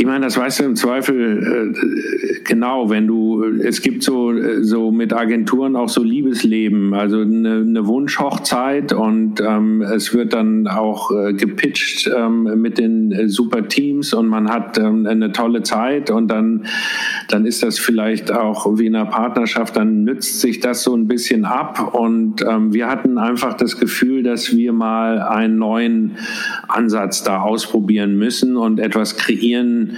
ich meine, das weißt du im Zweifel äh, genau, wenn du, es gibt so, so mit Agenturen auch so Liebesleben, also eine, eine Wunschhochzeit und ähm, es wird dann auch äh, gepitcht ähm, mit den äh, super Teams und man hat ähm, eine tolle Zeit und dann, dann ist das vielleicht auch wie in einer Partnerschaft, dann nützt sich das so ein bisschen ab und ähm, wir hatten einfach das Gefühl, dass wir mal einen neuen Ansatz da ausprobieren müssen und etwas kreieren,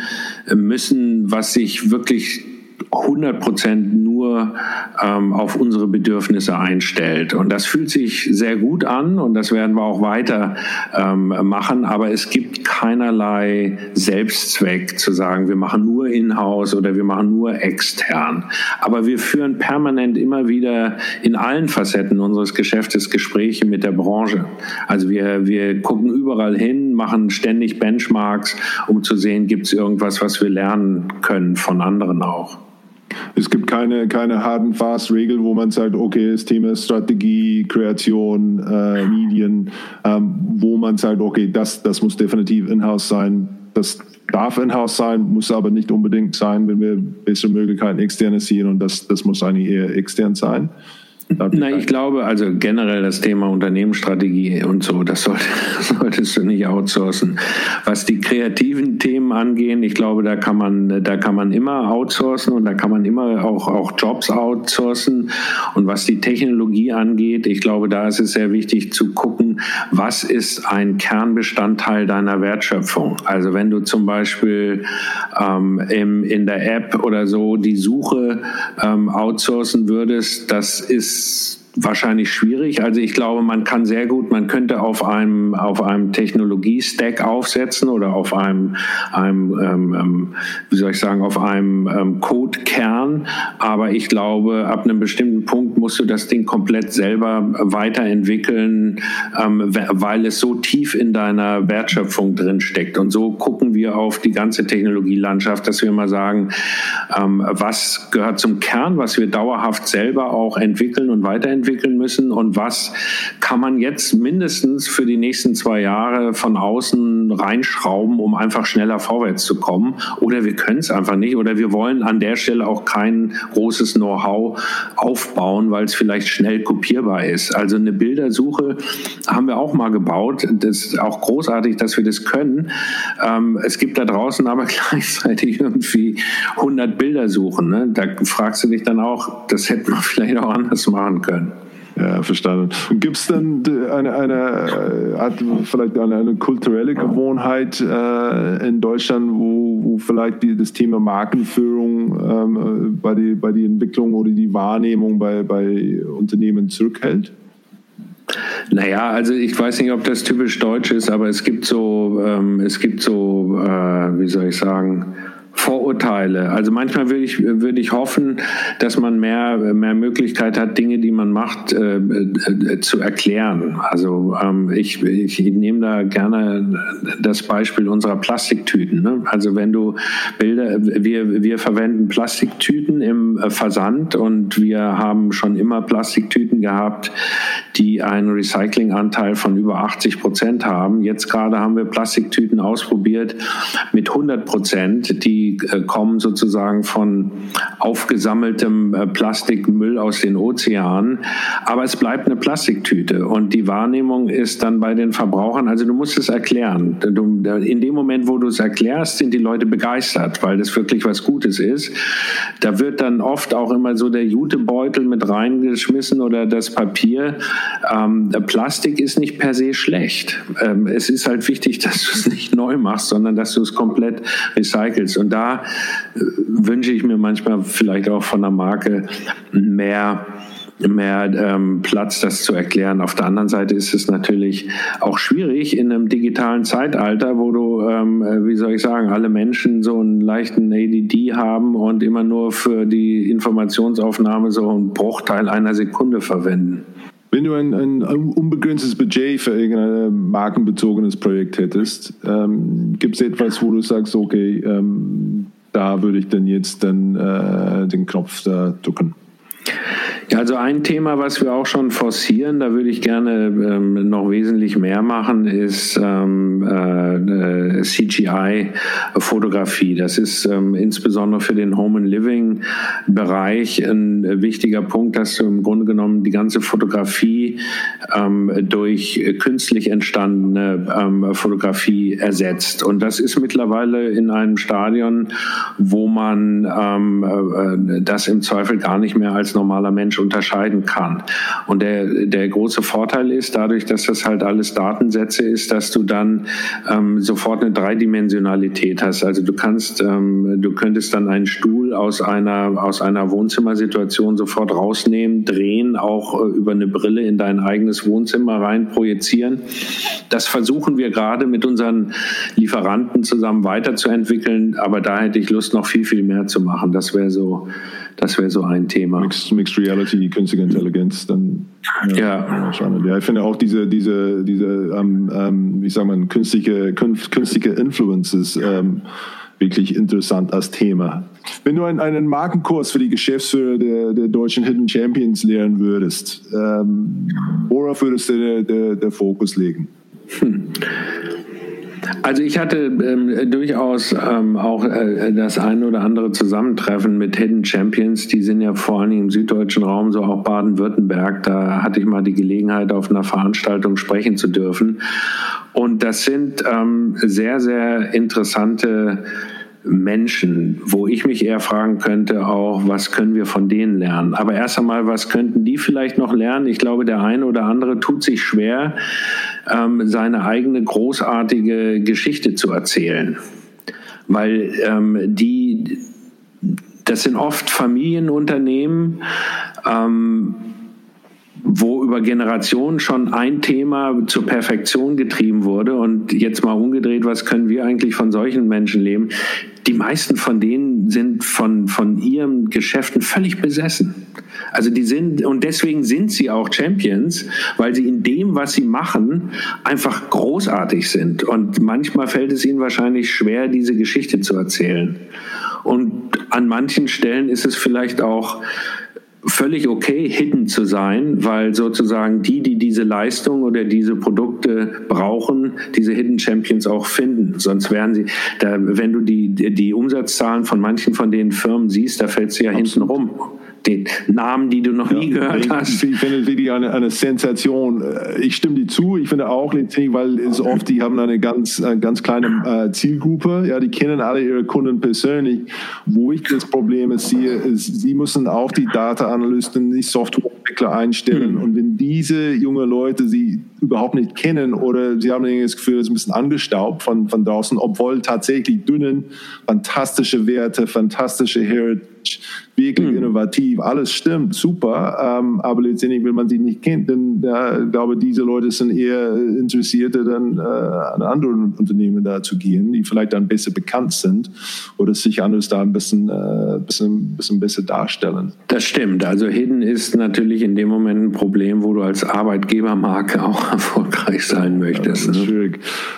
müssen, was sich wirklich 100 Prozent nur ähm, auf unsere Bedürfnisse einstellt. Und das fühlt sich sehr gut an und das werden wir auch weiter ähm, machen. Aber es gibt keinerlei Selbstzweck zu sagen, wir machen nur in-house oder wir machen nur extern. Aber wir führen permanent immer wieder in allen Facetten unseres Geschäftes Gespräche mit der Branche. Also wir, wir gucken überall hin, machen ständig Benchmarks, um zu sehen, gibt es irgendwas, was wir lernen können von anderen auch.
Es gibt keine, keine hard and fast Regel, wo man sagt, okay, das Thema Strategie, Kreation, äh, Medien, ähm, wo man sagt, okay, das, das muss definitiv in-house sein. Das darf in-house sein, muss aber nicht unbedingt sein, wenn wir bessere Möglichkeiten externe sehen und das, das muss eigentlich eher extern sein.
Na, ich glaube, also generell das Thema Unternehmensstrategie und so, das sollte, (laughs) solltest du nicht outsourcen. Was die kreativen Themen angehen, ich glaube, da kann man, da kann man immer outsourcen und da kann man immer auch, auch Jobs outsourcen. Und was die Technologie angeht, ich glaube, da ist es sehr wichtig zu gucken, was ist ein Kernbestandteil deiner Wertschöpfung. Also wenn du zum Beispiel ähm, im, in der App oder so die Suche ähm, outsourcen würdest, das ist peace. Wahrscheinlich schwierig. Also ich glaube, man kann sehr gut, man könnte auf einem auf einem Technologie-Stack aufsetzen oder auf einem, einem ähm, ähm, wie soll ich sagen, auf einem ähm, Code-Kern. Aber ich glaube, ab einem bestimmten Punkt musst du das Ding komplett selber weiterentwickeln, ähm, weil es so tief in deiner Wertschöpfung drin steckt. Und so gucken wir auf die ganze Technologielandschaft, dass wir immer sagen, ähm, was gehört zum Kern, was wir dauerhaft selber auch entwickeln und weiterentwickeln entwickeln müssen und was kann man jetzt mindestens für die nächsten zwei Jahre von außen reinschrauben, um einfach schneller vorwärts zu kommen. Oder wir können es einfach nicht oder wir wollen an der Stelle auch kein großes Know-how aufbauen, weil es vielleicht schnell kopierbar ist. Also eine Bildersuche haben wir auch mal gebaut. Das ist auch großartig, dass wir das können. Ähm, es gibt da draußen aber (laughs) gleichzeitig irgendwie 100 Bildersuchen. Ne? Da fragst du dich dann auch, das hätten wir (laughs) vielleicht auch anders machen können.
Ja, verstanden. Und gibt es dann eine, eine, äh, vielleicht eine, eine kulturelle Gewohnheit äh, in Deutschland, wo, wo vielleicht die, das Thema Markenführung ähm, bei, die, bei die Entwicklung oder die Wahrnehmung bei, bei Unternehmen zurückhält?
Naja, also ich weiß nicht, ob das typisch deutsch ist, aber es gibt so, ähm, es gibt so, äh, wie soll ich sagen, Vorurteile. Also manchmal würde ich, würde ich hoffen, dass man mehr, mehr Möglichkeit hat, Dinge, die man macht, äh, äh, zu erklären. Also ähm, ich, ich nehme da gerne das Beispiel unserer Plastiktüten. Ne? Also wenn du Bilder, wir, wir verwenden Plastiktüten im Versand und wir haben schon immer Plastiktüten gehabt, die einen Recyclinganteil von über 80 Prozent haben. Jetzt gerade haben wir Plastiktüten ausprobiert mit 100 Prozent, die die äh, kommen sozusagen von aufgesammeltem äh, Plastikmüll aus den Ozeanen. Aber es bleibt eine Plastiktüte und die Wahrnehmung ist dann bei den Verbrauchern, also du musst es erklären. in dem Moment, wo du es erklärst, sind die Leute begeistert, weil das wirklich was Gutes ist. Da wird dann oft auch immer so der Jutebeutel mit reingeschmissen oder das Papier. Ähm, Plastik ist nicht per se schlecht. Ähm, es ist halt wichtig, (laughs) dass du es nicht neu machst, sondern dass du es komplett recycelst. Und da äh, wünsche ich mir manchmal vielleicht auch von der Marke mehr mehr ähm, Platz, das zu erklären. Auf der anderen Seite ist es natürlich auch schwierig in einem digitalen Zeitalter, wo du, ähm, äh, wie soll ich sagen, alle Menschen so einen leichten ADD haben und immer nur für die Informationsaufnahme so einen Bruchteil einer Sekunde verwenden.
Wenn du ein, ein unbegrenztes Budget für irgendein markenbezogenes Projekt hättest, ähm, gibt es etwas, wo du sagst, okay, ähm, da würde ich dann jetzt dann äh, den Knopf da drücken?
Ja, also ein Thema, was wir auch schon forcieren, da würde ich gerne ähm, noch wesentlich mehr machen, ist ähm, äh, CGI-Fotografie. Das ist ähm, insbesondere für den Home and Living Bereich ein wichtiger Punkt, dass du im Grunde genommen die ganze Fotografie ähm, durch künstlich entstandene ähm, Fotografie ersetzt. Und das ist mittlerweile in einem Stadion, wo man ähm, äh, das im Zweifel gar nicht mehr als normaler Mensch unterscheiden kann. Und der, der große Vorteil ist, dadurch, dass das halt alles Datensätze ist, dass du dann ähm, sofort eine Dreidimensionalität hast. Also du kannst, ähm, du könntest dann einen Stuhl aus einer, aus einer Wohnzimmersituation sofort rausnehmen, drehen, auch äh, über eine Brille in dein eigenes Wohnzimmer rein projizieren. Das versuchen wir gerade mit unseren Lieferanten zusammen weiterzuentwickeln, aber da hätte ich Lust, noch viel, viel mehr zu machen. Das wäre so, das wäre so ein Thema.
Mixed, Mixed Reality, künstliche Intelligenz, dann ja. ja. Ja, ich finde auch diese, diese, diese, ähm, ähm, wie sagt man, künstliche, künstliche Influences ähm, wirklich interessant als Thema. Wenn du einen, einen Markenkurs für die Geschäftsführer der, der deutschen Hidden Champions lehren würdest, ähm, worauf würdest du der, der, der Fokus legen? Hm.
Also ich hatte ähm, durchaus ähm, auch äh, das ein oder andere Zusammentreffen mit Hidden Champions. Die sind ja vor allem im süddeutschen Raum, so auch Baden-Württemberg. Da hatte ich mal die Gelegenheit, auf einer Veranstaltung sprechen zu dürfen. Und das sind ähm, sehr, sehr interessante Menschen, wo ich mich eher fragen könnte, auch, was können wir von denen lernen? Aber erst einmal, was könnten die vielleicht noch lernen? Ich glaube, der eine oder andere tut sich schwer, ähm, seine eigene großartige Geschichte zu erzählen. Weil ähm, die, das sind oft Familienunternehmen, ähm, wo über Generationen schon ein Thema zur Perfektion getrieben wurde und jetzt mal umgedreht, was können wir eigentlich von solchen Menschen leben? Die meisten von denen sind von, von ihren Geschäften völlig besessen. Also die sind, und deswegen sind sie auch Champions, weil sie in dem, was sie machen, einfach großartig sind. Und manchmal fällt es ihnen wahrscheinlich schwer, diese Geschichte zu erzählen. Und an manchen Stellen ist es vielleicht auch völlig okay, hidden zu sein, weil sozusagen die, die diese Leistung oder diese Produkte brauchen, diese Hidden Champions auch finden. Sonst wären sie, da, wenn du die, die Umsatzzahlen von manchen von den Firmen siehst, da fällt sie ja Absolut. hinten rum den Namen, die du noch ja, nie gehört hast.
Ich finde es wirklich eine, eine Sensation. Ich stimme dir zu. Ich finde auch, weil es oft, die haben eine ganz, eine ganz kleine äh, Zielgruppe. Ja, die kennen alle ihre Kunden persönlich. Wo ich das Problem sehe, ist, sie müssen auch die Data-Analysten, die Softwareentwickler einstellen. Mhm. Und wenn diese junge Leute sie überhaupt nicht kennen oder sie haben das Gefühl, es ist ein bisschen angestaubt von, von draußen, obwohl tatsächlich dünnen, fantastische Werte, fantastische Heritage, wirklich mhm. innovativ, alles stimmt, super, ähm, aber letztendlich, wenn man sie nicht kennt, dann ich glaube diese Leute sind eher Interessierte, dann äh, an andere Unternehmen da zu gehen, die vielleicht dann besser bekannt sind oder sich anders da ein bisschen, äh, bisschen, bisschen besser darstellen.
Das stimmt, also Hidden ist natürlich in dem Moment ein Problem, wo du als Arbeitgebermarke auch (laughs) erfolgreich sein möchtest. Ja,
ne?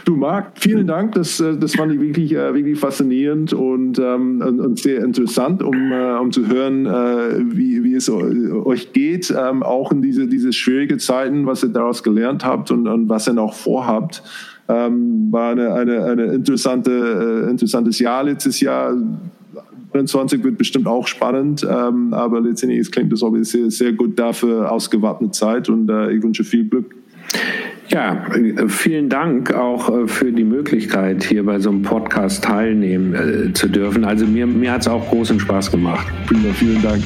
Du Marc, vielen Dank, das, äh, das fand ich wirklich, äh, wirklich faszinierend und, ähm, und sehr interessant, um, äh, um zu hören, wie, wie es euch geht, ähm, auch in diese, diese schwierigen Zeiten, was ihr daraus gelernt habt und, und was ihr noch vorhabt. Ähm, war eine, eine, eine interessante, interessantes Jahr letztes Jahr. 20 wird bestimmt auch spannend, ähm, aber letztendlich es klingt das auch sehr, sehr gut dafür ausgewappnete Zeit und äh, ich wünsche viel Glück.
Ja, vielen Dank auch äh, für die Möglichkeit, hier bei so einem Podcast teilnehmen äh, zu dürfen. Also mir, mir hat es auch großen Spaß gemacht.
Prima, vielen Dank.